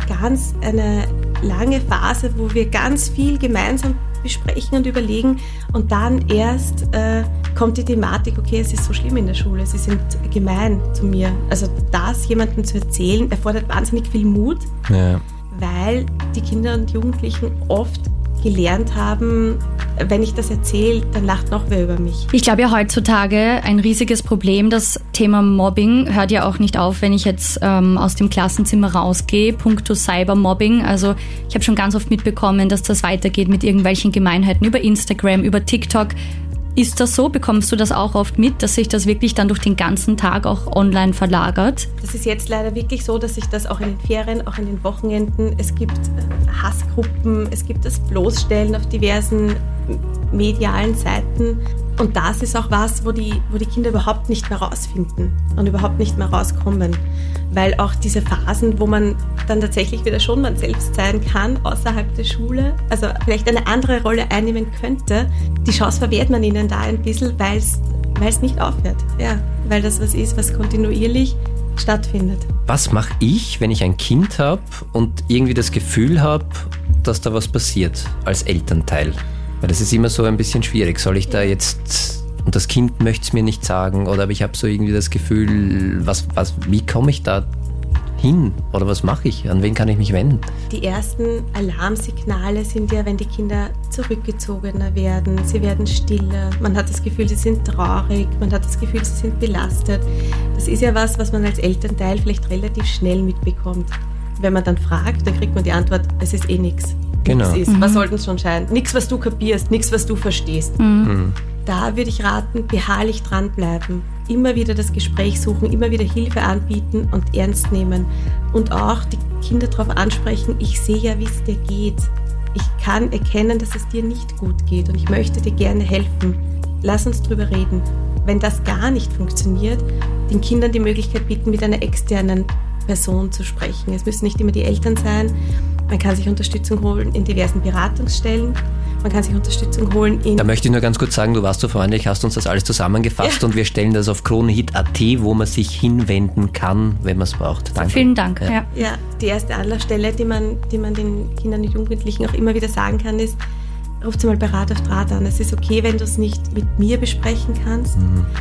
ganz eine lange Phase, wo wir ganz viel gemeinsam besprechen und überlegen und dann erst äh, kommt die Thematik, okay, es ist so schlimm in der Schule, sie sind gemein zu mir. Also das jemandem zu erzählen, erfordert wahnsinnig viel Mut. Ja weil die Kinder und Jugendlichen oft gelernt haben, wenn ich das erzähle, dann lacht noch wer über mich. Ich glaube ja heutzutage ein riesiges Problem. Das Thema Mobbing hört ja auch nicht auf, wenn ich jetzt ähm, aus dem Klassenzimmer rausgehe. Punkto Cybermobbing. Also ich habe schon ganz oft mitbekommen, dass das weitergeht mit irgendwelchen Gemeinheiten über Instagram, über TikTok. Ist das so? Bekommst du das auch oft mit, dass sich das wirklich dann durch den ganzen Tag auch online verlagert? Das ist jetzt leider wirklich so, dass sich das auch in den Ferien, auch in den Wochenenden, es gibt äh, Hassgruppen, es gibt das Bloßstellen auf diversen medialen Seiten. Und das ist auch was, wo die, wo die Kinder überhaupt nicht mehr rausfinden und überhaupt nicht mehr rauskommen. Weil auch diese Phasen, wo man dann tatsächlich wieder schon man selbst sein kann, außerhalb der Schule, also vielleicht eine andere Rolle einnehmen könnte, die Chance verwehrt man ihnen da ein bisschen, weil es nicht aufhört. Ja, weil das was ist, was kontinuierlich stattfindet. Was mache ich, wenn ich ein Kind habe und irgendwie das Gefühl habe, dass da was passiert als Elternteil? Weil das ist immer so ein bisschen schwierig. Soll ich da jetzt und das Kind möchte es mir nicht sagen oder aber ich habe so irgendwie das Gefühl, was, was, wie komme ich da hin oder was mache ich? An wen kann ich mich wenden? Die ersten Alarmsignale sind ja, wenn die Kinder zurückgezogener werden, sie werden stiller, man hat das Gefühl, sie sind traurig, man hat das Gefühl, sie sind belastet. Das ist ja was, was man als Elternteil vielleicht relativ schnell mitbekommt. Wenn man dann fragt, dann kriegt man die Antwort, es ist eh nichts. Genau. Ist. Mhm. Was soll denn schon scheinen? Nichts, was du kapierst, nichts, was du verstehst. Mhm. mhm da würde ich raten, beharrlich dranbleiben. Immer wieder das Gespräch suchen, immer wieder Hilfe anbieten und ernst nehmen. Und auch die Kinder darauf ansprechen, ich sehe ja, wie es dir geht. Ich kann erkennen, dass es dir nicht gut geht und ich möchte dir gerne helfen. Lass uns drüber reden. Wenn das gar nicht funktioniert, den Kindern die Möglichkeit bieten, mit einer externen Person zu sprechen. Es müssen nicht immer die Eltern sein. Man kann sich Unterstützung holen in diversen Beratungsstellen. Man kann sich Unterstützung holen in. Da möchte ich nur ganz kurz sagen, du warst so freundlich, hast uns das alles zusammengefasst Ja. und wir stellen das auf kronehit.at, wo man sich hinwenden kann, wenn man es braucht. Danke. Vielen Dank. Ja. Ja. Die erste Anlaufstelle, die man, die man den Kindern und Jugendlichen auch immer wieder sagen kann, ist, ruft sie mal bei Rat auf Draht an. Es ist okay, wenn du es nicht mit mir besprechen kannst.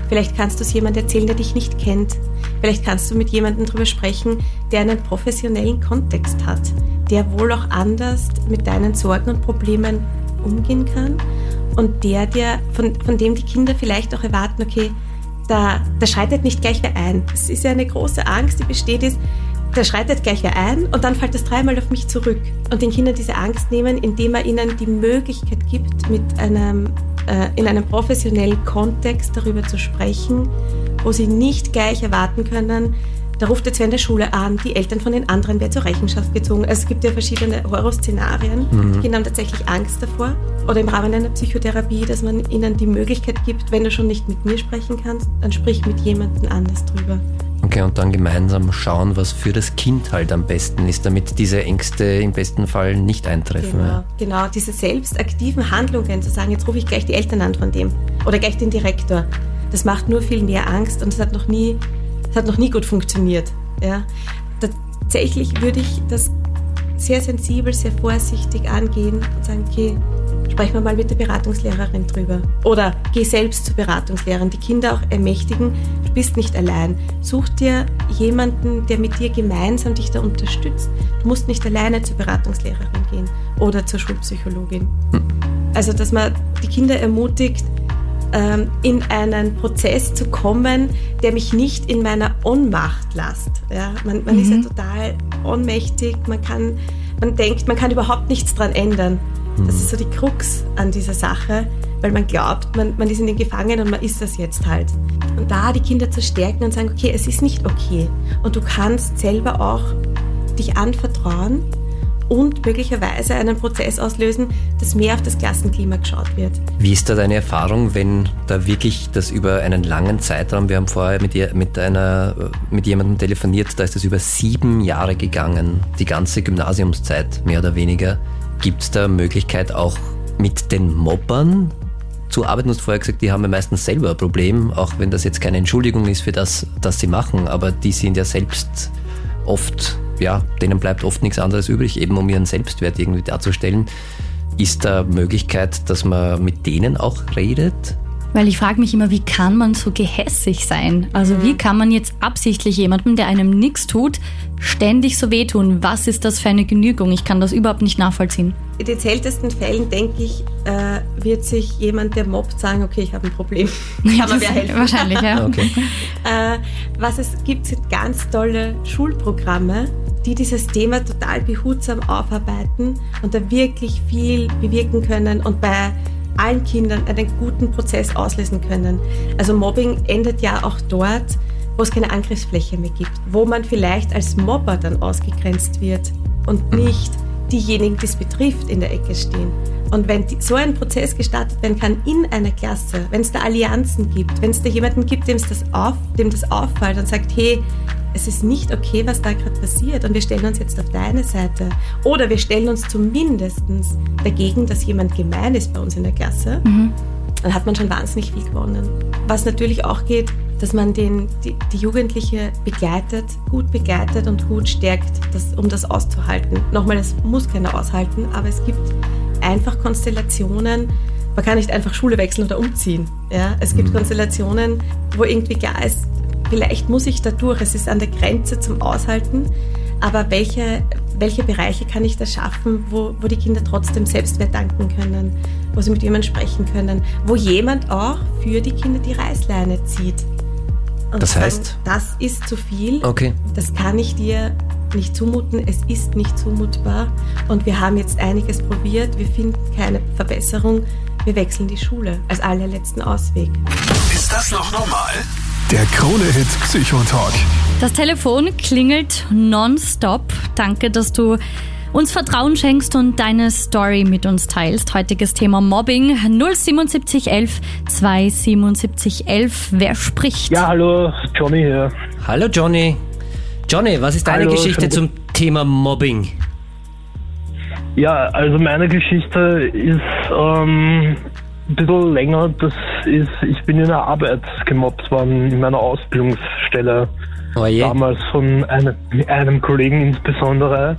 Vielleicht kannst du es jemandem erzählen, der dich nicht kennt. Vielleicht kannst du mit jemandem darüber sprechen, der einen professionellen Kontext hat, der wohl auch anders mit deinen Sorgen und Problemen umgehen kann und der dir, von, von dem die Kinder vielleicht auch erwarten, okay, da, da schreitet nicht gleich wer ein. Es ist ja eine große Angst, die besteht ist, da schreitet gleich wer ein und dann fällt es dreimal auf mich zurück. Und den Kindern diese Angst nehmen, indem er ihnen die Möglichkeit gibt, mit einem, äh, in einem professionellen Kontext darüber zu sprechen, wo sie nicht gleich erwarten können, da ruft jetzt wer in der Schule an, die Eltern von den anderen werden zur Rechenschaft gezogen. Also es gibt ja verschiedene Horrorszenarien. Die Kinder haben tatsächlich Angst davor. Oder im Rahmen einer Psychotherapie, dass man ihnen die Möglichkeit gibt, wenn du schon nicht mit mir sprechen kannst, dann sprich mit jemandem anders drüber. Okay, und dann gemeinsam schauen, was für das Kind halt am besten ist, damit diese Ängste im besten Fall nicht eintreffen. Genau, Ja. genau, diese selbstaktiven Handlungen, zu sagen, jetzt rufe ich gleich die Eltern an von dem oder gleich den Direktor, das macht nur viel mehr Angst und es hat noch nie, hat noch nie gut funktioniert. Ja. Tatsächlich würde ich das sehr sensibel, sehr vorsichtig angehen und sagen, okay, sprechen wir mal mit der Beratungslehrerin drüber. Oder geh selbst zur Beratungslehrerin, die Kinder auch ermächtigen, du bist nicht allein. Such dir jemanden, der mit dir gemeinsam dich da unterstützt. Du musst nicht alleine zur Beratungslehrerin gehen oder zur Schulpsychologin. Also, dass man die Kinder ermutigt, ähm, in einen Prozess zu kommen, der mich nicht in meiner Ohnmacht lässt. Ja, man man ist ja total ohnmächtig, man, kann, man denkt, man kann überhaupt nichts dran ändern. Das ist so die Krux an dieser Sache, weil man glaubt, man, man ist in den Gefangenen und man ist das jetzt halt. Und da die Kinder zu stärken und sagen, okay, es ist nicht okay. Und du kannst selber auch dich anvertrauen und möglicherweise einen Prozess auslösen, dass mehr auf das Klassenklima geschaut wird. Wie ist da deine Erfahrung, wenn da wirklich das über einen langen Zeitraum, wir haben vorher mit, ihr, mit, einer, mit jemandem telefoniert, da ist das über sieben Jahre gegangen, die ganze Gymnasiumszeit mehr oder weniger. Gibt es da Möglichkeit auch mit den Mobbern zu arbeiten? Du hast vorher gesagt, die haben ja meistens selber ein Problem, auch wenn das jetzt keine Entschuldigung ist für das, was sie machen, aber die sind ja selbst oft, ja, denen bleibt oft nichts anderes übrig, eben um ihren Selbstwert irgendwie darzustellen. Ist da Möglichkeit, dass man mit denen auch redet? Weil ich frage mich immer, wie kann man so gehässig sein? Also wie kann man jetzt absichtlich jemandem, der einem nichts tut, ständig so wehtun? Was ist das für eine Genügung? Ich kann das überhaupt nicht nachvollziehen. In den seltensten Fällen, denke ich, äh, wird sich jemand, der mobbt, sagen, okay, ich habe ein Problem. Kann man mir helfen? Wahrscheinlich, ja. Okay. Äh, was es gibt, sind ganz tolle Schulprogramme, die dieses Thema total behutsam aufarbeiten und da wirklich viel bewirken können und bei allen Kindern einen guten Prozess auslösen können. Also Mobbing endet ja auch dort, wo es keine Angriffsfläche mehr gibt, wo man vielleicht als Mobber dann ausgegrenzt wird und nicht diejenigen, die es betrifft, in der Ecke stehen. Und wenn so ein Prozess gestartet werden kann in einer Klasse, wenn es da Allianzen gibt, wenn es da jemanden gibt, dem das, auf, dem das auffällt und sagt, hey, es ist nicht okay, was da gerade passiert und wir stellen uns jetzt auf deine Seite. Oder wir stellen uns zumindest dagegen, dass jemand gemein ist bei uns in der Klasse. Dann hat man schon wahnsinnig viel gewonnen. Was natürlich auch geht, dass man den, die, die Jugendliche begleitet, gut begleitet und gut stärkt, das, um das auszuhalten. Nochmal, das muss keiner aushalten, aber es gibt einfach Konstellationen, man kann nicht einfach Schule wechseln oder umziehen. Ja? Es gibt Konstellationen, wo irgendwie klar ist, vielleicht muss ich da durch, es ist an der Grenze zum Aushalten, aber welche, welche Bereiche kann ich da schaffen, wo, wo die Kinder trotzdem Selbstwert danken können, wo sie mit jemandem sprechen können, wo jemand auch für die Kinder die Reißleine zieht. Und Das sagen, heißt? das ist zu viel, Okay. das kann ich dir nicht zumuten, es ist nicht zumutbar und wir haben jetzt einiges probiert, wir finden keine Verbesserung, wir wechseln die Schule als allerletzten Ausweg. Ist das noch normal? Der Krone-Hit Psychotalk. Das Telefon klingelt nonstop. Danke, dass du uns Vertrauen schenkst und deine Story mit uns teilst. Heutiges Thema Mobbing 07711 27711. Wer spricht? Ja, hallo, Johnny hier. Hallo Johnny. Johnny, was ist deine Hallo, Geschichte zum Thema Mobbing? Ja, also meine Geschichte ist ähm, ein bisschen länger. Das ist, ich bin in der Arbeit gemobbt worden, in meiner Ausbildungsstelle. Oh. Damals von einem, einem Kollegen insbesondere,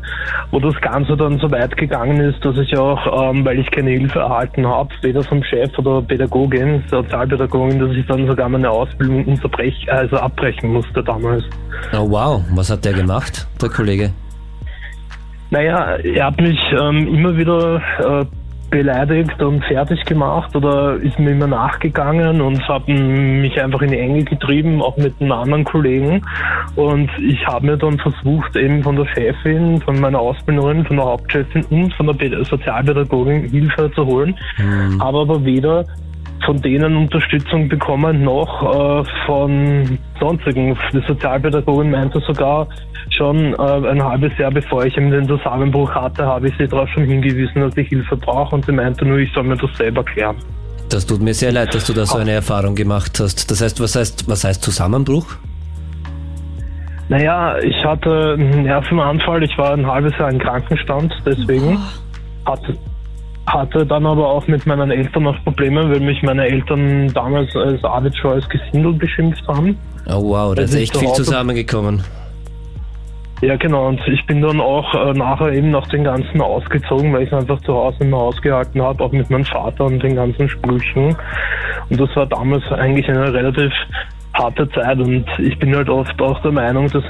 wo das Ganze dann so weit gegangen ist, dass ich auch, ähm, weil ich keine Hilfe erhalten habe, weder vom Chef oder Pädagogin, Sozialpädagogin, dass ich dann sogar meine Ausbildung unterbrech, also abbrechen musste damals. Oh wow, was hat der gemacht, der Kollege? Naja, er hat mich ähm, immer wieder äh, beleidigt und fertig gemacht oder ist mir immer nachgegangen und hat mich einfach in die Enge getrieben, auch mit einem anderen Kollegen. Und ich habe mir dann versucht, eben von der Chefin, von meiner Ausbilderin, von der Hauptchefin und von der Päd- Sozialpädagogin Hilfe zu holen, habe aber weder von denen Unterstützung bekommen, noch äh, von sonstigen. Die Sozialpädagogin meinte sogar schon äh, ein halbes Jahr bevor ich eben den Zusammenbruch hatte, habe ich sie darauf schon hingewiesen, dass ich Hilfe brauche und sie meinte nur, ich soll mir das selber klären. Das tut mir sehr leid, dass du da so eine Erfahrung gemacht hast. Das heißt, was heißt, was heißt Zusammenbruch? Naja, ich hatte einen Nervenanfall, ich war ein halbes Jahr im Krankenstand, deswegen hatte, hatte dann aber auch mit meinen Eltern noch Probleme, weil mich meine Eltern damals als arbeitsscheues Gesindel beschimpft haben. Oh wow, da Das ist echt viel zusammengekommen. Ja, genau. Und ich bin dann auch äh, nachher eben nach den ganzen ausgezogen, weil ich einfach zu Hause immer ausgehalten habe, auch mit meinem Vater und den ganzen Sprüchen. Und das war damals eigentlich eine relativ harte Zeit und ich bin halt oft auch der Meinung, dass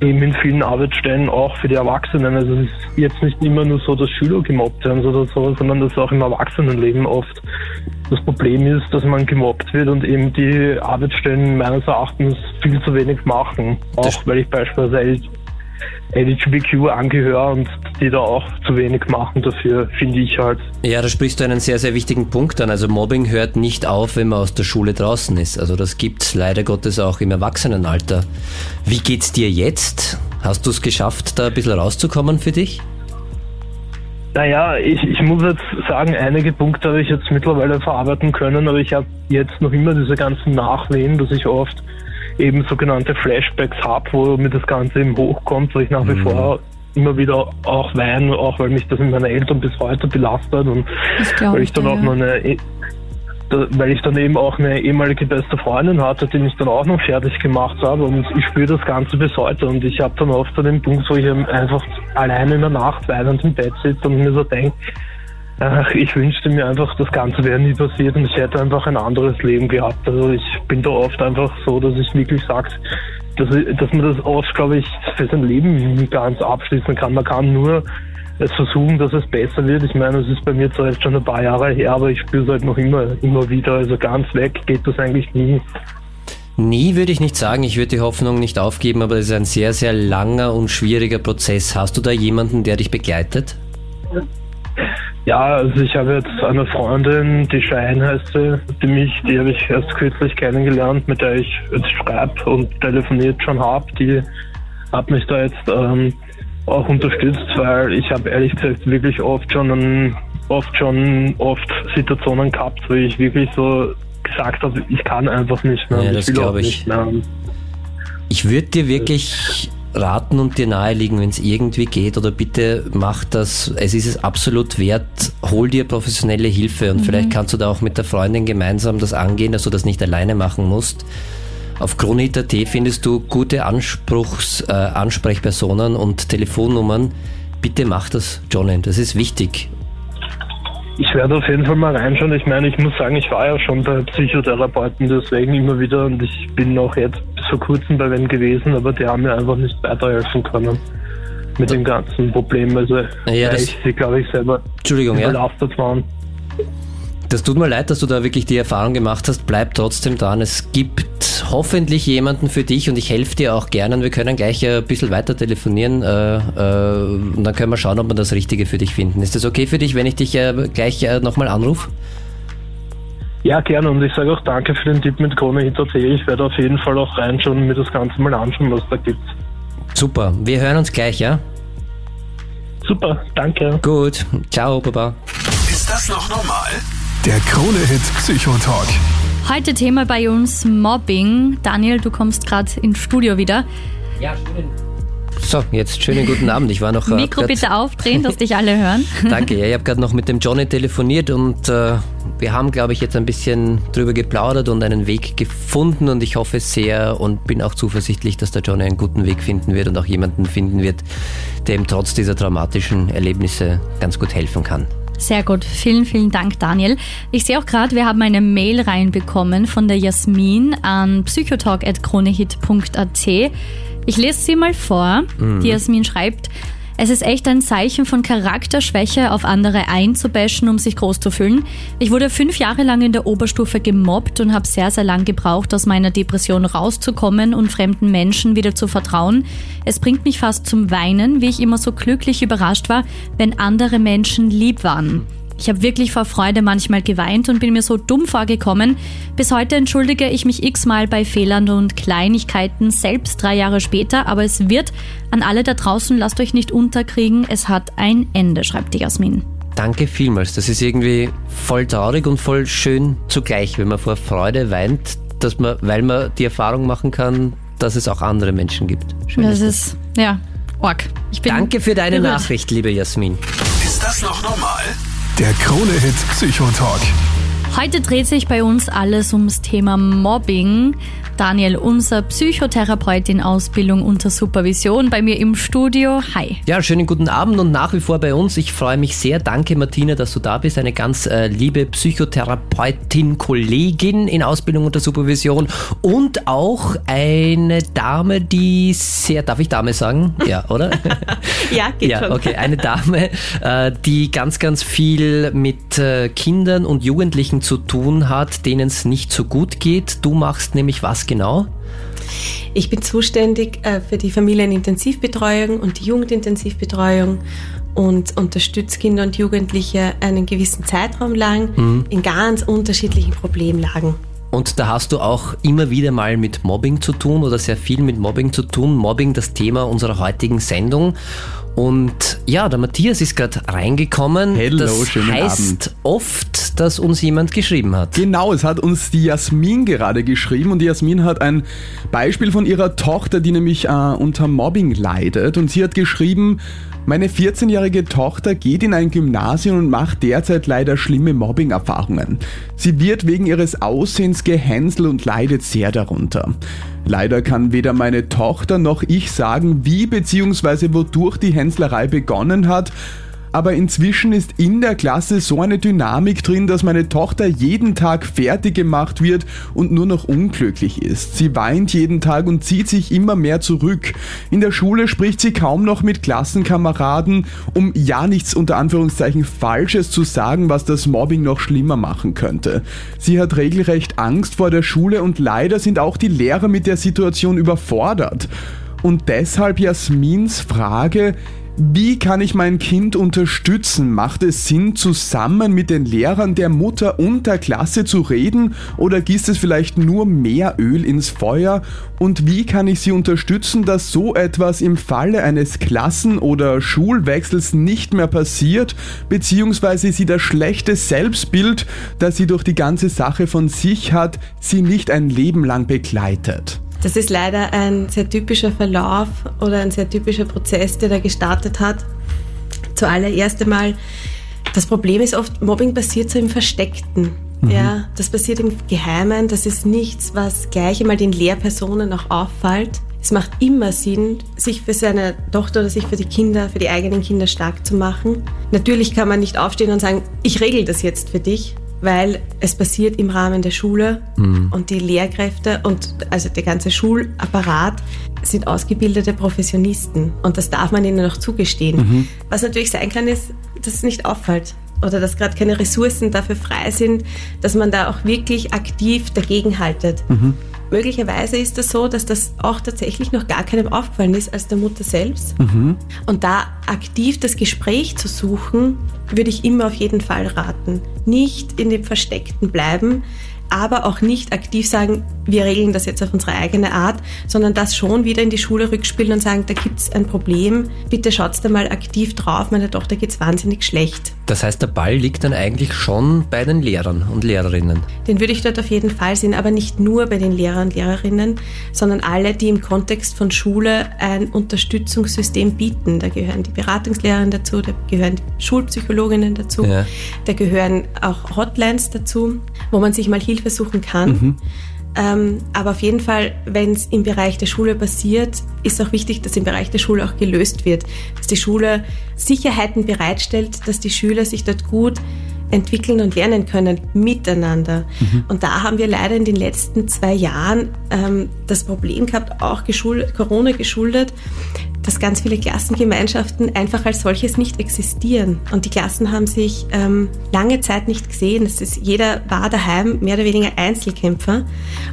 eben in vielen Arbeitsstellen auch für die Erwachsenen, also es ist jetzt nicht immer nur so, dass Schüler gemobbt werden oder so, sondern dass auch im Erwachsenenleben oft das Problem ist, dass man gemobbt wird und eben die Arbeitsstellen meines Erachtens viel zu wenig machen. Auch weil ich beispielsweise LGBTQ angehöre und die da auch zu wenig machen dafür, finde ich halt. Ja, da sprichst du einen sehr, sehr wichtigen Punkt an. Also Mobbing hört nicht auf, wenn man aus der Schule draußen ist. Also das gibt's leider Gottes auch im Erwachsenenalter. Wie geht's dir jetzt? Hast du es geschafft, da ein bisschen rauszukommen für dich? Naja, ich, ich muss jetzt sagen, einige Punkte habe ich jetzt mittlerweile verarbeiten können, aber ich habe jetzt noch immer diese ganzen Nachwehen, dass ich oft eben sogenannte Flashbacks habe, wo mir das Ganze eben hochkommt, wo ich nach wie vor immer wieder auch weine, auch weil mich das mit meinen Eltern bis heute belastet und glaub weil ich ich dann auch ja. noch eine eh- da, weil ich dann eben auch eine ehemalige beste Freundin hatte, die mich dann auch noch fertig gemacht habe und ich spüre das Ganze bis heute und ich habe dann oft an den Punkt, wo ich einfach alleine in der Nacht weinend im Bett sitze und mir so denke, ach, ich wünschte mir einfach, das Ganze wäre nie passiert und ich hätte einfach ein anderes Leben gehabt. Also ich bin da oft einfach so, dass ich wirklich sage, dass, dass man das oft, glaube ich, für sein Leben nie ganz abschließen kann. Man kann nur es versuchen, dass es besser wird. Ich meine, es ist bei mir zwar jetzt schon ein paar Jahre her, aber ich spüre es halt noch immer, immer wieder. Also ganz weg geht das eigentlich nie. Nie würde ich nicht sagen, ich würde die Hoffnung nicht aufgeben, aber es ist ein sehr, sehr langer und schwieriger Prozess. Hast du da jemanden, der dich begleitet? Ja, also ich habe jetzt eine Freundin, die Shine heißt sie, die mich, die habe ich erst kürzlich kennengelernt, mit der ich jetzt schreibe und telefoniert schon habe. Die hat mich da jetzt ähm, auch unterstützt, weil ich habe ehrlich gesagt wirklich oft schon ein, oft schon oft Situationen gehabt, wo ich wirklich so gesagt habe, ich kann einfach nicht mehr. Ja, das will auch glaub ich. nicht mehr. Ich würde dir wirklich raten und dir nahelegen, wenn es irgendwie geht, oder bitte mach das, es ist es absolut wert, hol dir professionelle Hilfe und vielleicht kannst du da auch mit der Freundin gemeinsam das angehen, dass du das nicht alleine machen musst. Auf Kronhit.at findest du gute Anspruchs, äh, Ansprechpersonen und Telefonnummern. Bitte mach das, Johnny, das ist wichtig. Ich werde auf jeden Fall mal reinschauen. Ich meine, ich muss sagen, ich war ja schon bei Psychotherapeuten deswegen immer wieder und ich bin auch jetzt bis vor kurzem bei wem gewesen, aber die haben mir einfach nicht weiterhelfen können mit dem ganzen Problem. Also Ja, weil ich sie, glaube ich, selber Entschuldigung, ja. waren. Das tut mir leid, dass du da wirklich die Erfahrung gemacht hast. Bleib trotzdem dran. Es gibt hoffentlich jemanden für dich und ich helfe dir auch gerne. Und wir können gleich ein bisschen weiter telefonieren äh, äh, und dann können wir schauen, ob wir das Richtige für dich finden. Ist das okay für dich, wenn ich dich äh, gleich äh, nochmal anrufe? Ja, gerne. Und ich sage auch danke für den Tipp mit Krone Hit.at. Ich werde auf jeden Fall auch reinschauen und mir das Ganze mal anschauen, was da gibt. Super, wir hören uns gleich, ja? Super, danke. Gut, ciao, Baba. Ist das noch normal? Der Krone-Hit Psychotalk. Heute Thema bei uns Mobbing. Daniel, du kommst gerade ins Studio wieder. Ja, schön. So, jetzt schönen guten Abend. Ich war noch. äh, Mikro bitte aufdrehen, dass dich alle hören. Danke, ja, ich habe gerade noch mit dem Johnny telefoniert und äh, wir haben, glaube ich, jetzt ein bisschen drüber geplaudert und einen Weg gefunden und ich hoffe sehr und bin auch zuversichtlich, dass der Johnny einen guten Weg finden wird und auch jemanden finden wird, der ihm trotz dieser traumatischen Erlebnisse ganz gut helfen kann. Sehr gut. Vielen, vielen Dank, Daniel. Ich sehe auch gerade, wir haben eine Mail reinbekommen von der Jasmin an psychotalk.kronehit.at. Ich lese sie mal vor. Die Jasmin schreibt, es ist echt ein Zeichen von Charakterschwäche, auf andere einzubashen, um sich groß zu fühlen. Ich wurde fünf Jahre lang in der Oberstufe gemobbt und habe sehr, sehr lang gebraucht, aus meiner Depression rauszukommen und fremden Menschen wieder zu vertrauen. Es bringt mich fast zum Weinen, wie ich immer so glücklich überrascht war, wenn andere Menschen lieb waren. Ich habe wirklich vor Freude manchmal geweint und bin mir so dumm vorgekommen. Bis heute entschuldige ich mich x-mal bei Fehlern und Kleinigkeiten, selbst drei Jahre später, aber es wird an alle da draußen, lasst euch nicht unterkriegen, es hat ein Ende, schreibt die Jasmin. Danke vielmals. Das ist irgendwie voll traurig und voll schön zugleich, wenn man vor Freude weint, dass man, weil man die Erfahrung machen kann, dass es auch andere Menschen gibt. Schön Das ist ist, ja, org. Ich bin Danke für deine berührt. Nachricht, liebe Jasmin. Ist das noch normal? Der Krone-Hit Psychotalk. Heute dreht sich bei uns alles ums Thema Mobbing. Daniel, unser Psychotherapeut in Ausbildung unter Supervision, bei mir im Studio. Hi. Ja, schönen guten Abend und nach wie vor bei uns. Ich freue mich sehr. Danke, Martina, dass du da bist. Eine ganz äh, liebe Psychotherapeutin, Kollegin in Ausbildung unter Supervision und auch eine Dame, die sehr, darf ich Dame sagen? Ja, oder? Ja, geht ja, schon. okay, eine Dame, äh, die ganz, ganz viel mit äh, Kindern und Jugendlichen zu tun hat, denen es nicht so gut geht. Du machst nämlich was genau? Ich bin zuständig äh, für die Familienintensivbetreuung und die Jugendintensivbetreuung und unterstütze Kinder und Jugendliche einen gewissen Zeitraum lang in ganz unterschiedlichen Problemlagen. Und da hast du auch immer wieder mal mit Mobbing zu tun oder sehr viel mit Mobbing zu tun. Mobbing, das Thema unserer heutigen Sendung. Und ja, der Matthias ist gerade reingekommen. Hello, das schönen heißt Abend. oft, dass uns jemand geschrieben hat. Genau, es hat uns die Jasmin gerade geschrieben und die Jasmin hat ein Beispiel von ihrer Tochter, die nämlich äh, unter Mobbing leidet und sie hat geschrieben, meine 14-jährige Tochter geht in ein Gymnasium und macht derzeit leider schlimme Mobbing-Erfahrungen. Sie wird wegen ihres Aussehens gehänselt und leidet sehr darunter. Leider kann weder meine Tochter noch ich sagen, wie bzw. wodurch die Hänzlerei begonnen hat, aber inzwischen ist in der Klasse so eine Dynamik drin, dass meine Tochter jeden Tag fertig gemacht wird und nur noch unglücklich ist. Sie weint jeden Tag und zieht sich immer mehr zurück. In der Schule spricht sie kaum noch mit Klassenkameraden, um ja nichts unter Anführungszeichen Falsches zu sagen, was das Mobbing noch schlimmer machen könnte. Sie hat regelrecht Angst vor der Schule und leider sind auch die Lehrer mit der Situation überfordert. Und deshalb Jasmins Frage, wie kann ich mein Kind unterstützen? Macht es Sinn, zusammen mit den Lehrern der Mutter und der Klasse zu reden oder gießt es vielleicht nur mehr Öl ins Feuer? Und wie kann ich sie unterstützen, dass so etwas im Falle eines Klassen- oder Schulwechsels nicht mehr passiert, beziehungsweise sie das schlechte Selbstbild, das sie durch die ganze Sache von sich hat, sie nicht ein Leben lang begleitet? Das ist leider ein sehr typischer Verlauf oder ein sehr typischer Prozess, der da gestartet hat. Zuallererst einmal, das Problem ist oft, Mobbing passiert so im Versteckten. Ja, das passiert im Geheimen. Das ist nichts, was gleich einmal den Lehrpersonen auch auffällt. Es macht immer Sinn, sich für seine Tochter oder sich für die Kinder, für die eigenen Kinder stark zu machen. Natürlich kann man nicht aufstehen und sagen, ich regel das jetzt für dich, weil es passiert im Rahmen der Schule und die Lehrkräfte und also der ganze Schulapparat sind ausgebildete Professionisten und das darf man ihnen auch zugestehen. Was natürlich sein kann, ist, dass es nicht auffällt oder dass gerade keine Ressourcen dafür frei sind, dass man da auch wirklich aktiv dagegen haltet. Möglicherweise ist es das so, dass das auch tatsächlich noch gar keinem aufgefallen ist als der Mutter selbst. Mhm. Und da aktiv das Gespräch zu suchen, würde ich immer auf jeden Fall raten. Nicht in dem Versteckten bleiben, aber auch nicht aktiv sagen, wir regeln das jetzt auf unsere eigene Art, sondern das schon wieder in die Schule rückspielen und sagen, da gibt es ein Problem, bitte schaut da mal aktiv drauf, meiner Tochter geht es wahnsinnig schlecht. Das heißt, der Ball liegt dann eigentlich schon bei den Lehrern und Lehrerinnen. Den würde ich dort auf jeden Fall sehen, aber nicht nur bei den Lehrern und Lehrerinnen, sondern alle, die im Kontext von Schule ein Unterstützungssystem bieten. Da gehören die Beratungslehrerinnen dazu, da gehören die Schulpsychologinnen dazu, ja. da gehören auch Hotlines dazu, wo man sich mal Hilfe suchen kann. Mhm. Ähm, aber auf jeden Fall, wenn es im Bereich der Schule passiert, ist auch wichtig, dass im Bereich der Schule auch gelöst wird. Dass die Schule Sicherheiten bereitstellt, dass die Schüler sich dort gut entwickeln und lernen können miteinander. Mhm. Und da haben wir leider in den letzten zwei Jahren ähm, das Problem gehabt, auch geschuldet, Corona geschuldet, dass ganz viele Klassengemeinschaften einfach als solches nicht existieren. Und die Klassen haben sich ähm, lange Zeit nicht gesehen. Das ist, jeder war daheim mehr oder weniger Einzelkämpfer.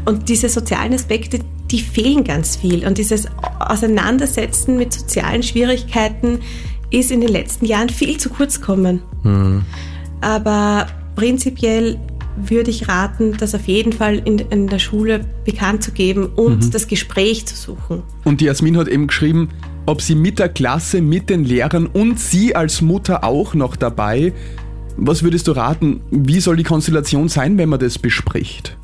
Und diese sozialen Aspekte, die fehlen ganz viel. Und dieses Auseinandersetzen mit sozialen Schwierigkeiten ist in den letzten Jahren viel zu kurz gekommen. Mhm. Aber prinzipiell würde ich raten, das auf jeden Fall in, in der Schule bekannt zu geben und mhm. das Gespräch zu suchen. Und die Jasmin hat eben geschrieben, ob sie mit der Klasse, mit den Lehrern und sie als Mutter auch noch dabei. Was würdest du raten, wie soll die Konstellation sein, wenn man das bespricht?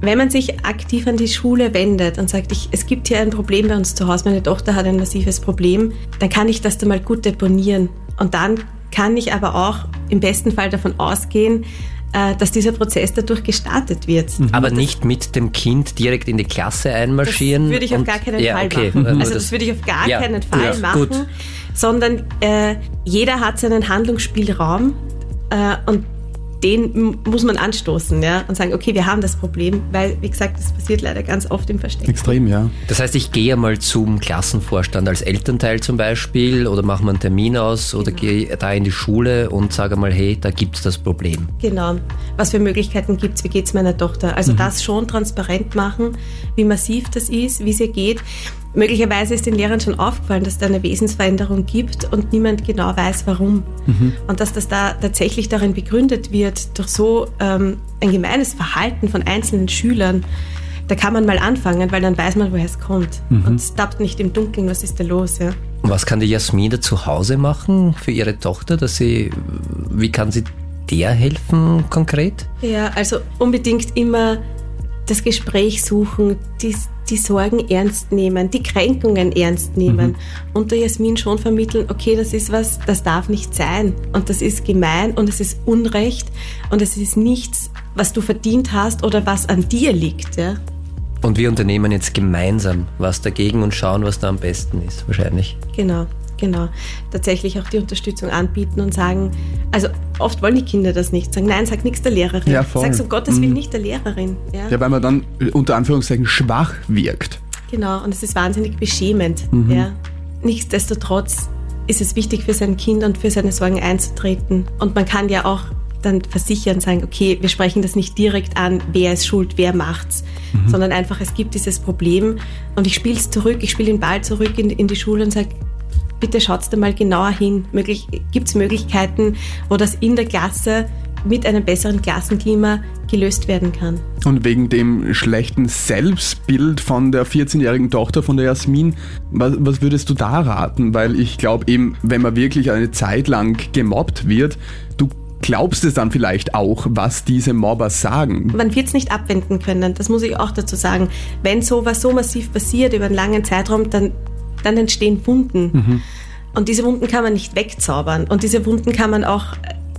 Wenn man sich aktiv an die Schule wendet und sagt, ich, es gibt hier ein Problem bei uns zu Hause, meine Tochter hat ein massives Problem, dann kann ich das da mal gut deponieren. Und dann kann ich aber auch im besten Fall davon ausgehen, äh, dass dieser Prozess dadurch gestartet wird. Mhm. Aber nicht mit dem Kind direkt in die Klasse einmarschieren? Das würde ich auf gar keinen ja, Fall okay. machen. Also das würde ich auf gar ja, keinen Fall ja, machen, gut. sondern äh, jeder hat seinen Handlungsspielraum äh, und den muss man anstoßen ja, und sagen, okay, wir haben das Problem, weil, wie gesagt, das passiert leider ganz oft im Versteck. Extrem, ja. Das heißt, ich gehe mal zum Klassenvorstand als Elternteil zum Beispiel oder mache mal einen Termin aus oder genau. gehe da in die Schule und sage mal, hey, da gibt es das Problem. Genau. Was für Möglichkeiten gibt es? Wie geht es meiner Tochter? Also mhm. das schon transparent machen, wie massiv das ist, wie es ihr geht. Möglicherweise ist den Lehrern schon aufgefallen, dass da eine Wesensveränderung gibt und niemand genau weiß, warum. Mhm. Und dass das da tatsächlich darin begründet wird, durch so ähm, ein gemeines Verhalten von einzelnen Schülern. Da kann man mal anfangen, weil dann weiß man, woher es kommt. Mhm. Und es tappt nicht im Dunkeln, was ist da los. Ja? Was kann die Jasmina zu Hause machen für ihre Tochter, dass sie, wie kann sie der helfen konkret? Ja, also unbedingt immer das Gespräch suchen, die, die Sorgen ernst nehmen, die Kränkungen ernst nehmen mhm. und der Jasmin schon vermitteln, okay, das ist was, das darf nicht sein und das ist gemein und es ist Unrecht und es ist nichts, was du verdient hast oder was an dir liegt. Ja? Und wir unternehmen jetzt gemeinsam was dagegen und schauen, was da am besten ist, wahrscheinlich. Genau. Genau, tatsächlich auch die Unterstützung anbieten und sagen, also oft wollen die Kinder das nicht, sagen, nein, sag nichts der Lehrerin. Ja, voll. Sag's um Gottes Willen mhm. nicht der Lehrerin. Ja? ja, weil man dann unter Anführungszeichen schwach wirkt. Genau, und es ist wahnsinnig beschämend. Mhm. Ja. Nichtsdestotrotz ist es wichtig für sein Kind und für seine Sorgen einzutreten. Und man kann ja auch dann versichern, sagen, okay, wir sprechen das nicht direkt an, wer ist schuld, wer macht's, mhm. sondern einfach, es gibt dieses Problem und ich spiele es zurück, ich spiele den Ball zurück in, in die Schule und sage, bitte schaut da mal genauer hin. Gibt es Möglichkeiten, wo das in der Klasse mit einem besseren Klassenklima gelöst werden kann. Und wegen dem schlechten Selbstbild von der 14-jährigen Tochter von der Jasmin, was, was würdest du da raten? Weil ich glaube eben, wenn man wirklich eine Zeit lang gemobbt wird, du glaubst es dann vielleicht auch, was diese Mobber sagen. Man wird es nicht abwenden können, das muss ich auch dazu sagen. Wenn sowas so massiv passiert über einen langen Zeitraum, dann dann entstehen Wunden. Mhm. Und diese Wunden kann man nicht wegzaubern und diese Wunden kann man auch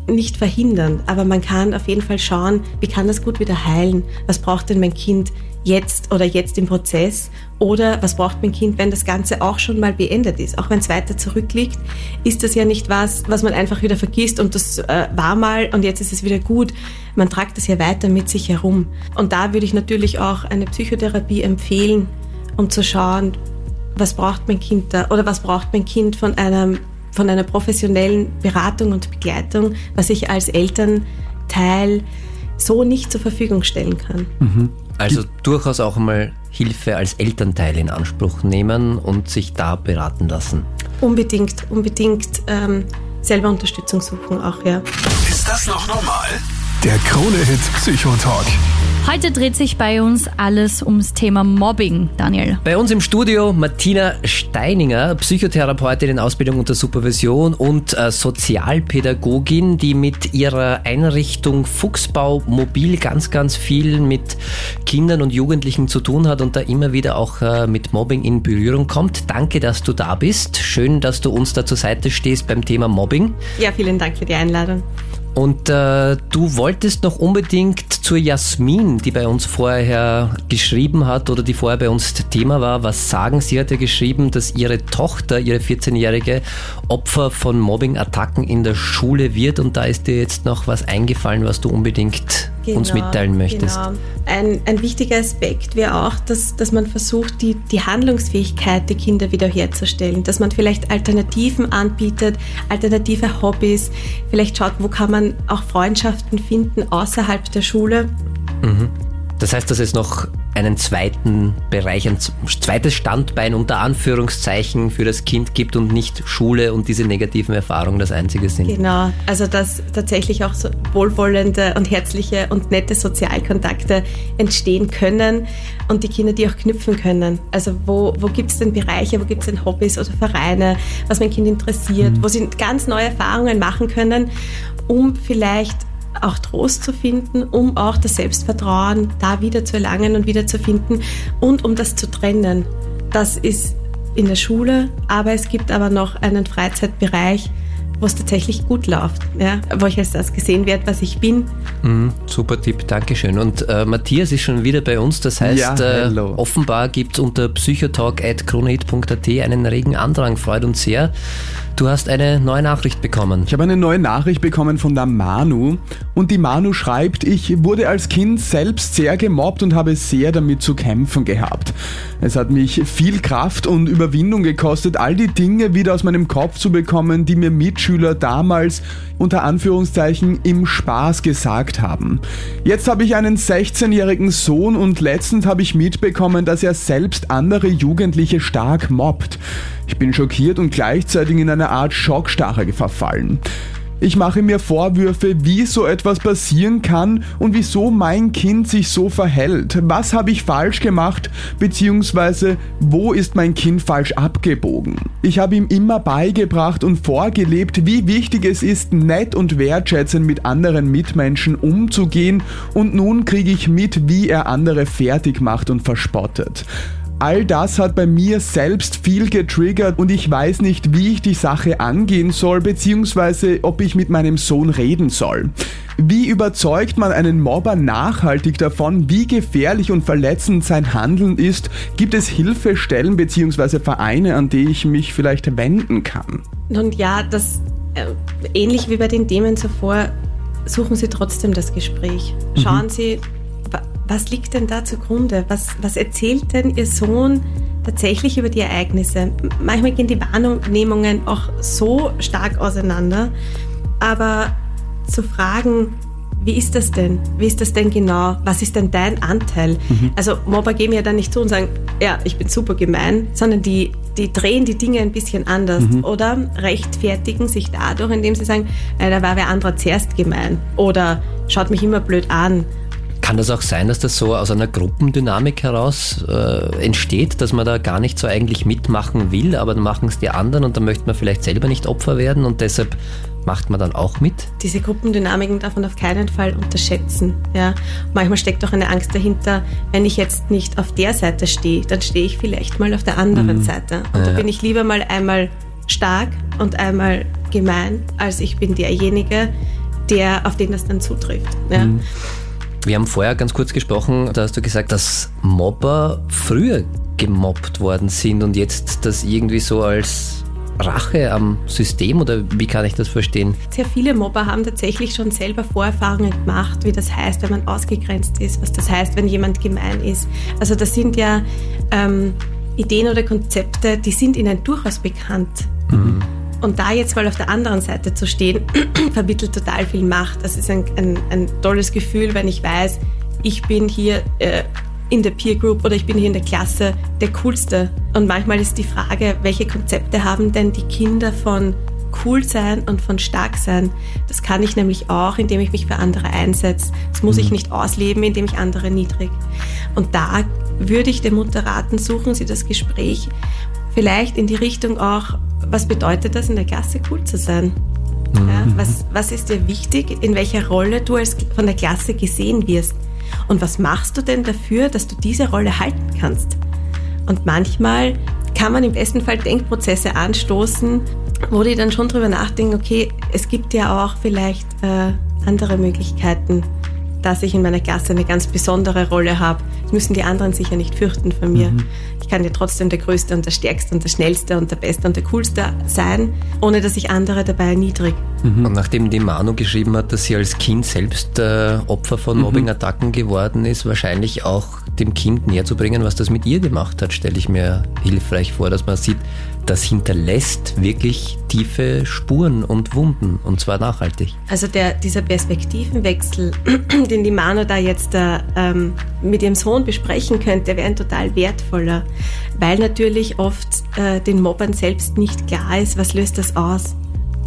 nicht verhindern. Aber man kann auf jeden Fall schauen, wie kann das gut wieder heilen? Was braucht denn mein Kind jetzt oder jetzt im Prozess? Oder was braucht mein Kind, wenn das Ganze auch schon mal beendet ist? Auch wenn es weiter zurückliegt, ist das ja nicht was, was man einfach wieder vergisst und das äh, war mal und jetzt ist es wieder gut. Man tragt das ja weiter mit sich herum. Und da würde ich natürlich auch eine Psychotherapie empfehlen, um zu schauen, was braucht mein Kind da oder was braucht mein Kind von einem von einer professionellen Beratung und Begleitung, was ich als Elternteil so nicht zur Verfügung stellen kann. Mhm. Also durchaus auch mal Hilfe als Elternteil in Anspruch nehmen und sich da beraten lassen. Unbedingt, unbedingt ähm, selber Unterstützung suchen auch, ja. Ist das noch normal? Der Krone-Hit Psychotalk. Heute dreht sich bei uns alles ums Thema Mobbing, Daniel. Bei uns im Studio Martina Steininger, Psychotherapeutin in Ausbildung unter Supervision und äh, Sozialpädagogin, die mit ihrer Einrichtung Fuchsbau Mobil ganz, ganz viel mit Kindern und Jugendlichen zu tun hat und da immer wieder auch äh, mit Mobbing in Berührung kommt. Danke, dass du da bist. Schön, dass du uns da zur Seite stehst beim Thema Mobbing. Ja, vielen Dank für die Einladung. Und äh, du wolltest noch unbedingt zur Jasmin, die bei uns vorher geschrieben hat oder die vorher bei uns Thema war, was sagen. Sie hat ja geschrieben, dass ihre Tochter, ihre 14-jährige, Opfer von Mobbing-Attacken in der Schule wird. Und da ist dir jetzt noch was eingefallen, was du unbedingt genau, uns mitteilen möchtest. Genau. Ein, ein wichtiger Aspekt wäre auch, dass, dass man versucht, die, die Handlungsfähigkeit der Kinder wiederherzustellen, dass man vielleicht Alternativen anbietet, alternative Hobbys, vielleicht schaut, wo kann man auch Freundschaften finden außerhalb der Schule. Mhm. Das heißt, dass es noch einen zweiten Bereich, ein zweites Standbein unter Anführungszeichen für das Kind gibt und nicht Schule und diese negativen Erfahrungen das einzige sind. Genau, also dass tatsächlich auch so wohlwollende und herzliche und nette Sozialkontakte entstehen können und die Kinder die auch knüpfen können. Also wo, wo gibt es denn Bereiche, wo gibt es denn Hobbys oder Vereine, was mein Kind interessiert, mhm. wo sie ganz neue Erfahrungen machen können, um vielleicht auch Trost zu finden, um auch das Selbstvertrauen da wieder zu erlangen und wieder zu finden und um das zu trennen. Das ist in der Schule, aber es gibt aber noch einen Freizeitbereich, wo es tatsächlich gut läuft, ja, wo ich als das gesehen werde, was ich bin. Mm, super Tipp, Dankeschön. Und äh, Matthias ist schon wieder bei uns, das heißt, ja, äh, offenbar gibt es unter psychotalk.kronehit.at einen regen Andrang, freut uns sehr. Du hast eine neue Nachricht bekommen. Ich habe eine neue Nachricht bekommen von der Manu und die Manu schreibt, ich wurde als Kind selbst sehr gemobbt und habe sehr damit zu kämpfen gehabt. Es hat mich viel Kraft und Überwindung gekostet, all die Dinge wieder aus meinem Kopf zu bekommen, die mir Mitschüler damals unter Anführungszeichen im Spaß gesagt haben. Jetzt habe ich einen 16-jährigen Sohn und letztens habe ich mitbekommen, dass er selbst andere Jugendliche stark mobbt. Ich bin schockiert und gleichzeitig in eine Art Schockstarre verfallen. Ich mache mir Vorwürfe, wie so etwas passieren kann und wieso mein Kind sich so verhält. Was habe ich falsch gemacht, beziehungsweise wo ist mein Kind falsch abgebogen? Ich habe ihm immer beigebracht und vorgelebt, wie wichtig es ist, nett und wertschätzend mit anderen Mitmenschen umzugehen und nun kriege ich mit, wie er andere fertig macht und verspottet. All das hat bei mir selbst viel getriggert und ich weiß nicht, wie ich die Sache angehen soll, beziehungsweise ob ich mit meinem Sohn reden soll. Wie überzeugt man einen Mobber nachhaltig davon, wie gefährlich und verletzend sein Handeln ist? Gibt es Hilfestellen bzw. Vereine, an die ich mich vielleicht wenden kann? Nun ja, das äh, ähnlich wie bei den Themen zuvor, suchen Sie trotzdem das Gespräch. Schauen mhm. Sie, was liegt denn da zugrunde? Was, was erzählt denn Ihr Sohn tatsächlich über die Ereignisse? Manchmal gehen die Wahrnehmungen auch so stark auseinander, aber zu fragen, wie ist das denn? Wie ist das denn genau? Was ist denn dein Anteil? Mhm. Also Mobber geben ja dann nicht zu und sagen, ja, ich bin super gemein, sondern die, die drehen die Dinge ein bisschen anders mhm. oder rechtfertigen sich dadurch, indem sie sagen, äh, da war wer anderer zuerst gemein oder schaut mich immer blöd an kann das auch sein, dass das so aus einer Gruppendynamik heraus äh, entsteht, dass man da gar nicht so eigentlich mitmachen will, aber dann machen es die anderen und dann möchte man vielleicht selber nicht Opfer werden und deshalb macht man dann auch mit? Diese Gruppendynamiken darf man auf keinen Fall unterschätzen. Ja. Manchmal steckt auch eine Angst dahinter, wenn ich jetzt nicht auf der Seite stehe, dann stehe ich vielleicht mal auf der anderen mhm. Seite. Und ja. da bin ich lieber mal einmal stark und einmal gemein, als ich bin derjenige, der, auf den das dann zutrifft. Ja. Mhm. Wir haben vorher ganz kurz gesprochen, da hast du gesagt, dass Mobber früher gemobbt worden sind und jetzt das irgendwie so als Rache am System oder wie kann ich das verstehen? Sehr viele Mobber haben tatsächlich schon selber Vorerfahrungen gemacht, wie das heißt, wenn man ausgegrenzt ist, was das heißt, wenn jemand gemein ist. Also das sind ja ähm, Ideen oder Konzepte, die sind ihnen durchaus bekannt. Mhm. Und da jetzt mal auf der anderen Seite zu stehen, vermittelt total viel Macht. Das ist ein, ein, ein tolles Gefühl, wenn ich weiß, ich bin hier äh, in der Peer Group oder ich bin hier in der Klasse der Coolste. Und manchmal ist die Frage, welche Konzepte haben denn die Kinder von cool sein und von stark sein. Das kann ich nämlich auch, indem ich mich für andere einsetze. Das muss ich mhm. nicht ausleben, indem ich andere niedrig. Und da würde ich der Mutter raten, suchen Sie das Gespräch vielleicht in die Richtung auch, was bedeutet das in der Klasse cool zu sein? Ja, mhm. was, was ist dir wichtig, in welcher Rolle du als von der Klasse gesehen wirst? Und was machst du denn dafür, dass du diese Rolle halten kannst? Und manchmal kann man im besten Fall Denkprozesse anstoßen, wo die dann schon drüber nachdenken, okay, es gibt ja auch vielleicht äh, andere Möglichkeiten, dass ich in meiner Klasse eine ganz besondere Rolle habe. Das müssen die anderen sicher nicht fürchten von mir. Mhm. Ich kann ja trotzdem der Größte und der Stärkste und der Schnellste und der Beste und der Coolste sein, ohne dass ich andere dabei erniedrige. Mhm. Und nachdem die Manu geschrieben hat, dass sie als Kind selbst äh, Opfer von mhm. Mobbing-Attacken geworden ist, wahrscheinlich auch dem Kind näher zu bringen, was das mit ihr gemacht hat, stelle ich mir hilfreich vor, dass man sieht, das hinterlässt wirklich tiefe Spuren und Wunden und zwar nachhaltig. Also der, dieser Perspektivenwechsel, den die Manu da jetzt äh, ähm, mit ihrem Sohn besprechen könnte, wäre ein total wertvoller, weil natürlich oft äh, den Mobbern selbst nicht klar ist, was löst das aus.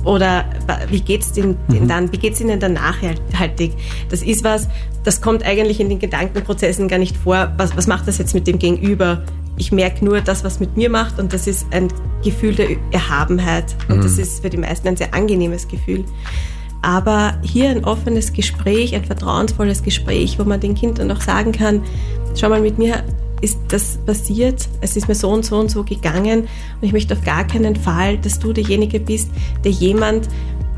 Oder wie geht's denn, mhm. dann, wie geht's ihnen dann nachhaltig? Das ist was, das kommt eigentlich in den Gedankenprozessen gar nicht vor. Was, was macht das jetzt mit dem Gegenüber? Ich merke nur das, was mit mir macht und das ist ein Gefühl der Erhabenheit und mhm. das ist für die meisten ein sehr angenehmes Gefühl. Aber hier ein offenes Gespräch, ein vertrauensvolles Gespräch, wo man den Kindern auch sagen kann, schau mal, mit mir ist das passiert, es ist mir so und so und so gegangen und ich möchte auf gar keinen Fall, dass du derjenige bist, der jemand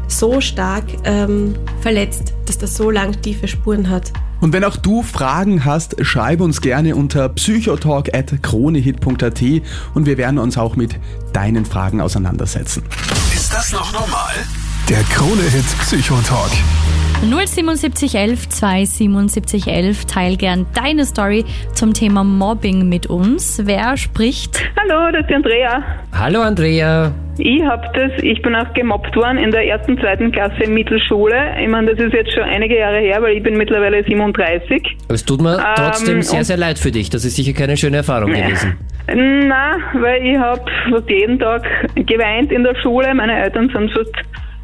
so stark ähm, verletzt, dass das so lang tiefe Spuren hat. Und wenn auch du Fragen hast, schreibe uns gerne unter psychotalk.kronehit.at und wir werden uns auch mit deinen Fragen auseinandersetzen. Ist das noch normal? Der Kronehit Psychotalk. 07711 27711. Teil gern deine Story zum Thema Mobbing mit uns. Wer spricht? Hallo, das ist die Andrea. Hallo Andrea. Ich habe das, ich bin auch gemobbt worden in der ersten, zweiten Klasse Mittelschule. Ich meine, das ist jetzt schon einige Jahre her, weil ich bin mittlerweile 37. Es tut mir trotzdem ähm, sehr, sehr leid für dich. Das ist sicher keine schöne Erfahrung gewesen. Na, weil ich habe fast jeden Tag geweint in der Schule. Meine Eltern sind fast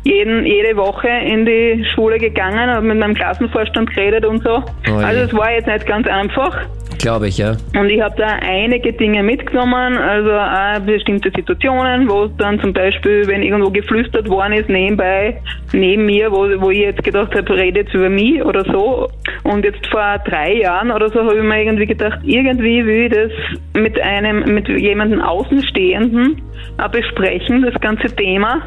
jeden, jede Woche in die Schule gegangen, habe mit meinem Klassenvorstand geredet und so. Oh also es war jetzt nicht ganz einfach. Glaube ich, ja. Und ich habe da einige Dinge mitgenommen, also auch bestimmte Situationen, wo es dann zum Beispiel, wenn irgendwo geflüstert worden ist, nebenbei, neben mir, wo, wo ich jetzt gedacht habe, redet über mich oder so. Und jetzt vor drei Jahren oder so habe ich mir irgendwie gedacht, irgendwie will ich das mit einem, mit jemandem Außenstehenden besprechen, das ganze Thema.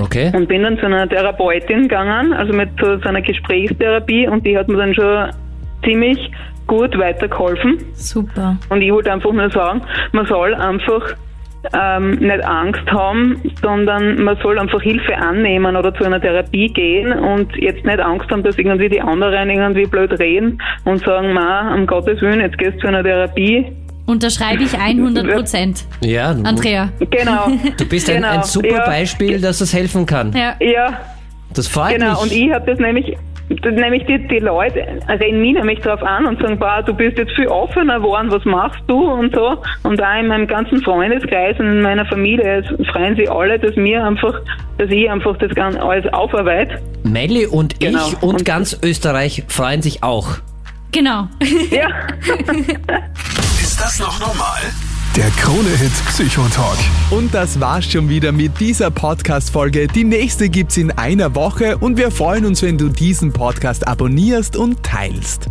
Okay. Und bin dann zu einer Therapeutin gegangen, also mit so, einer Gesprächstherapie und die hat mir dann schon ziemlich gut weitergeholfen. Super. Und ich wollte einfach nur sagen, man soll einfach ähm, nicht Angst haben, sondern man soll einfach Hilfe annehmen oder zu einer Therapie gehen und jetzt nicht Angst haben, dass irgendwie die anderen irgendwie blöd reden und sagen, ma, um Gottes Willen, jetzt gehst du zu einer Therapie, Unterschreibe ich 100 Prozent. Ja, Andrea. Genau. Du bist genau. ein, ein super ja. Beispiel, dass es helfen kann. Ja. ja. Das freut genau. mich. Genau, und ich habe das nämlich, nämlich die, die Leute reden mich nämlich darauf an und sagen, boah, du bist jetzt viel offener geworden, was machst du und so. Und da in meinem ganzen Freundeskreis und in meiner Familie freuen sich alle, dass mir einfach, dass ich einfach das alles aufarbeite. Melli und genau. ich und, und ganz Österreich freuen sich auch. Genau. Ja. Ist das noch normal? Der Krone-Hit Psychotalk. Und das war's schon wieder mit dieser Podcast-Folge. Die nächste gibt's in einer Woche und wir freuen uns, wenn du diesen Podcast abonnierst und teilst.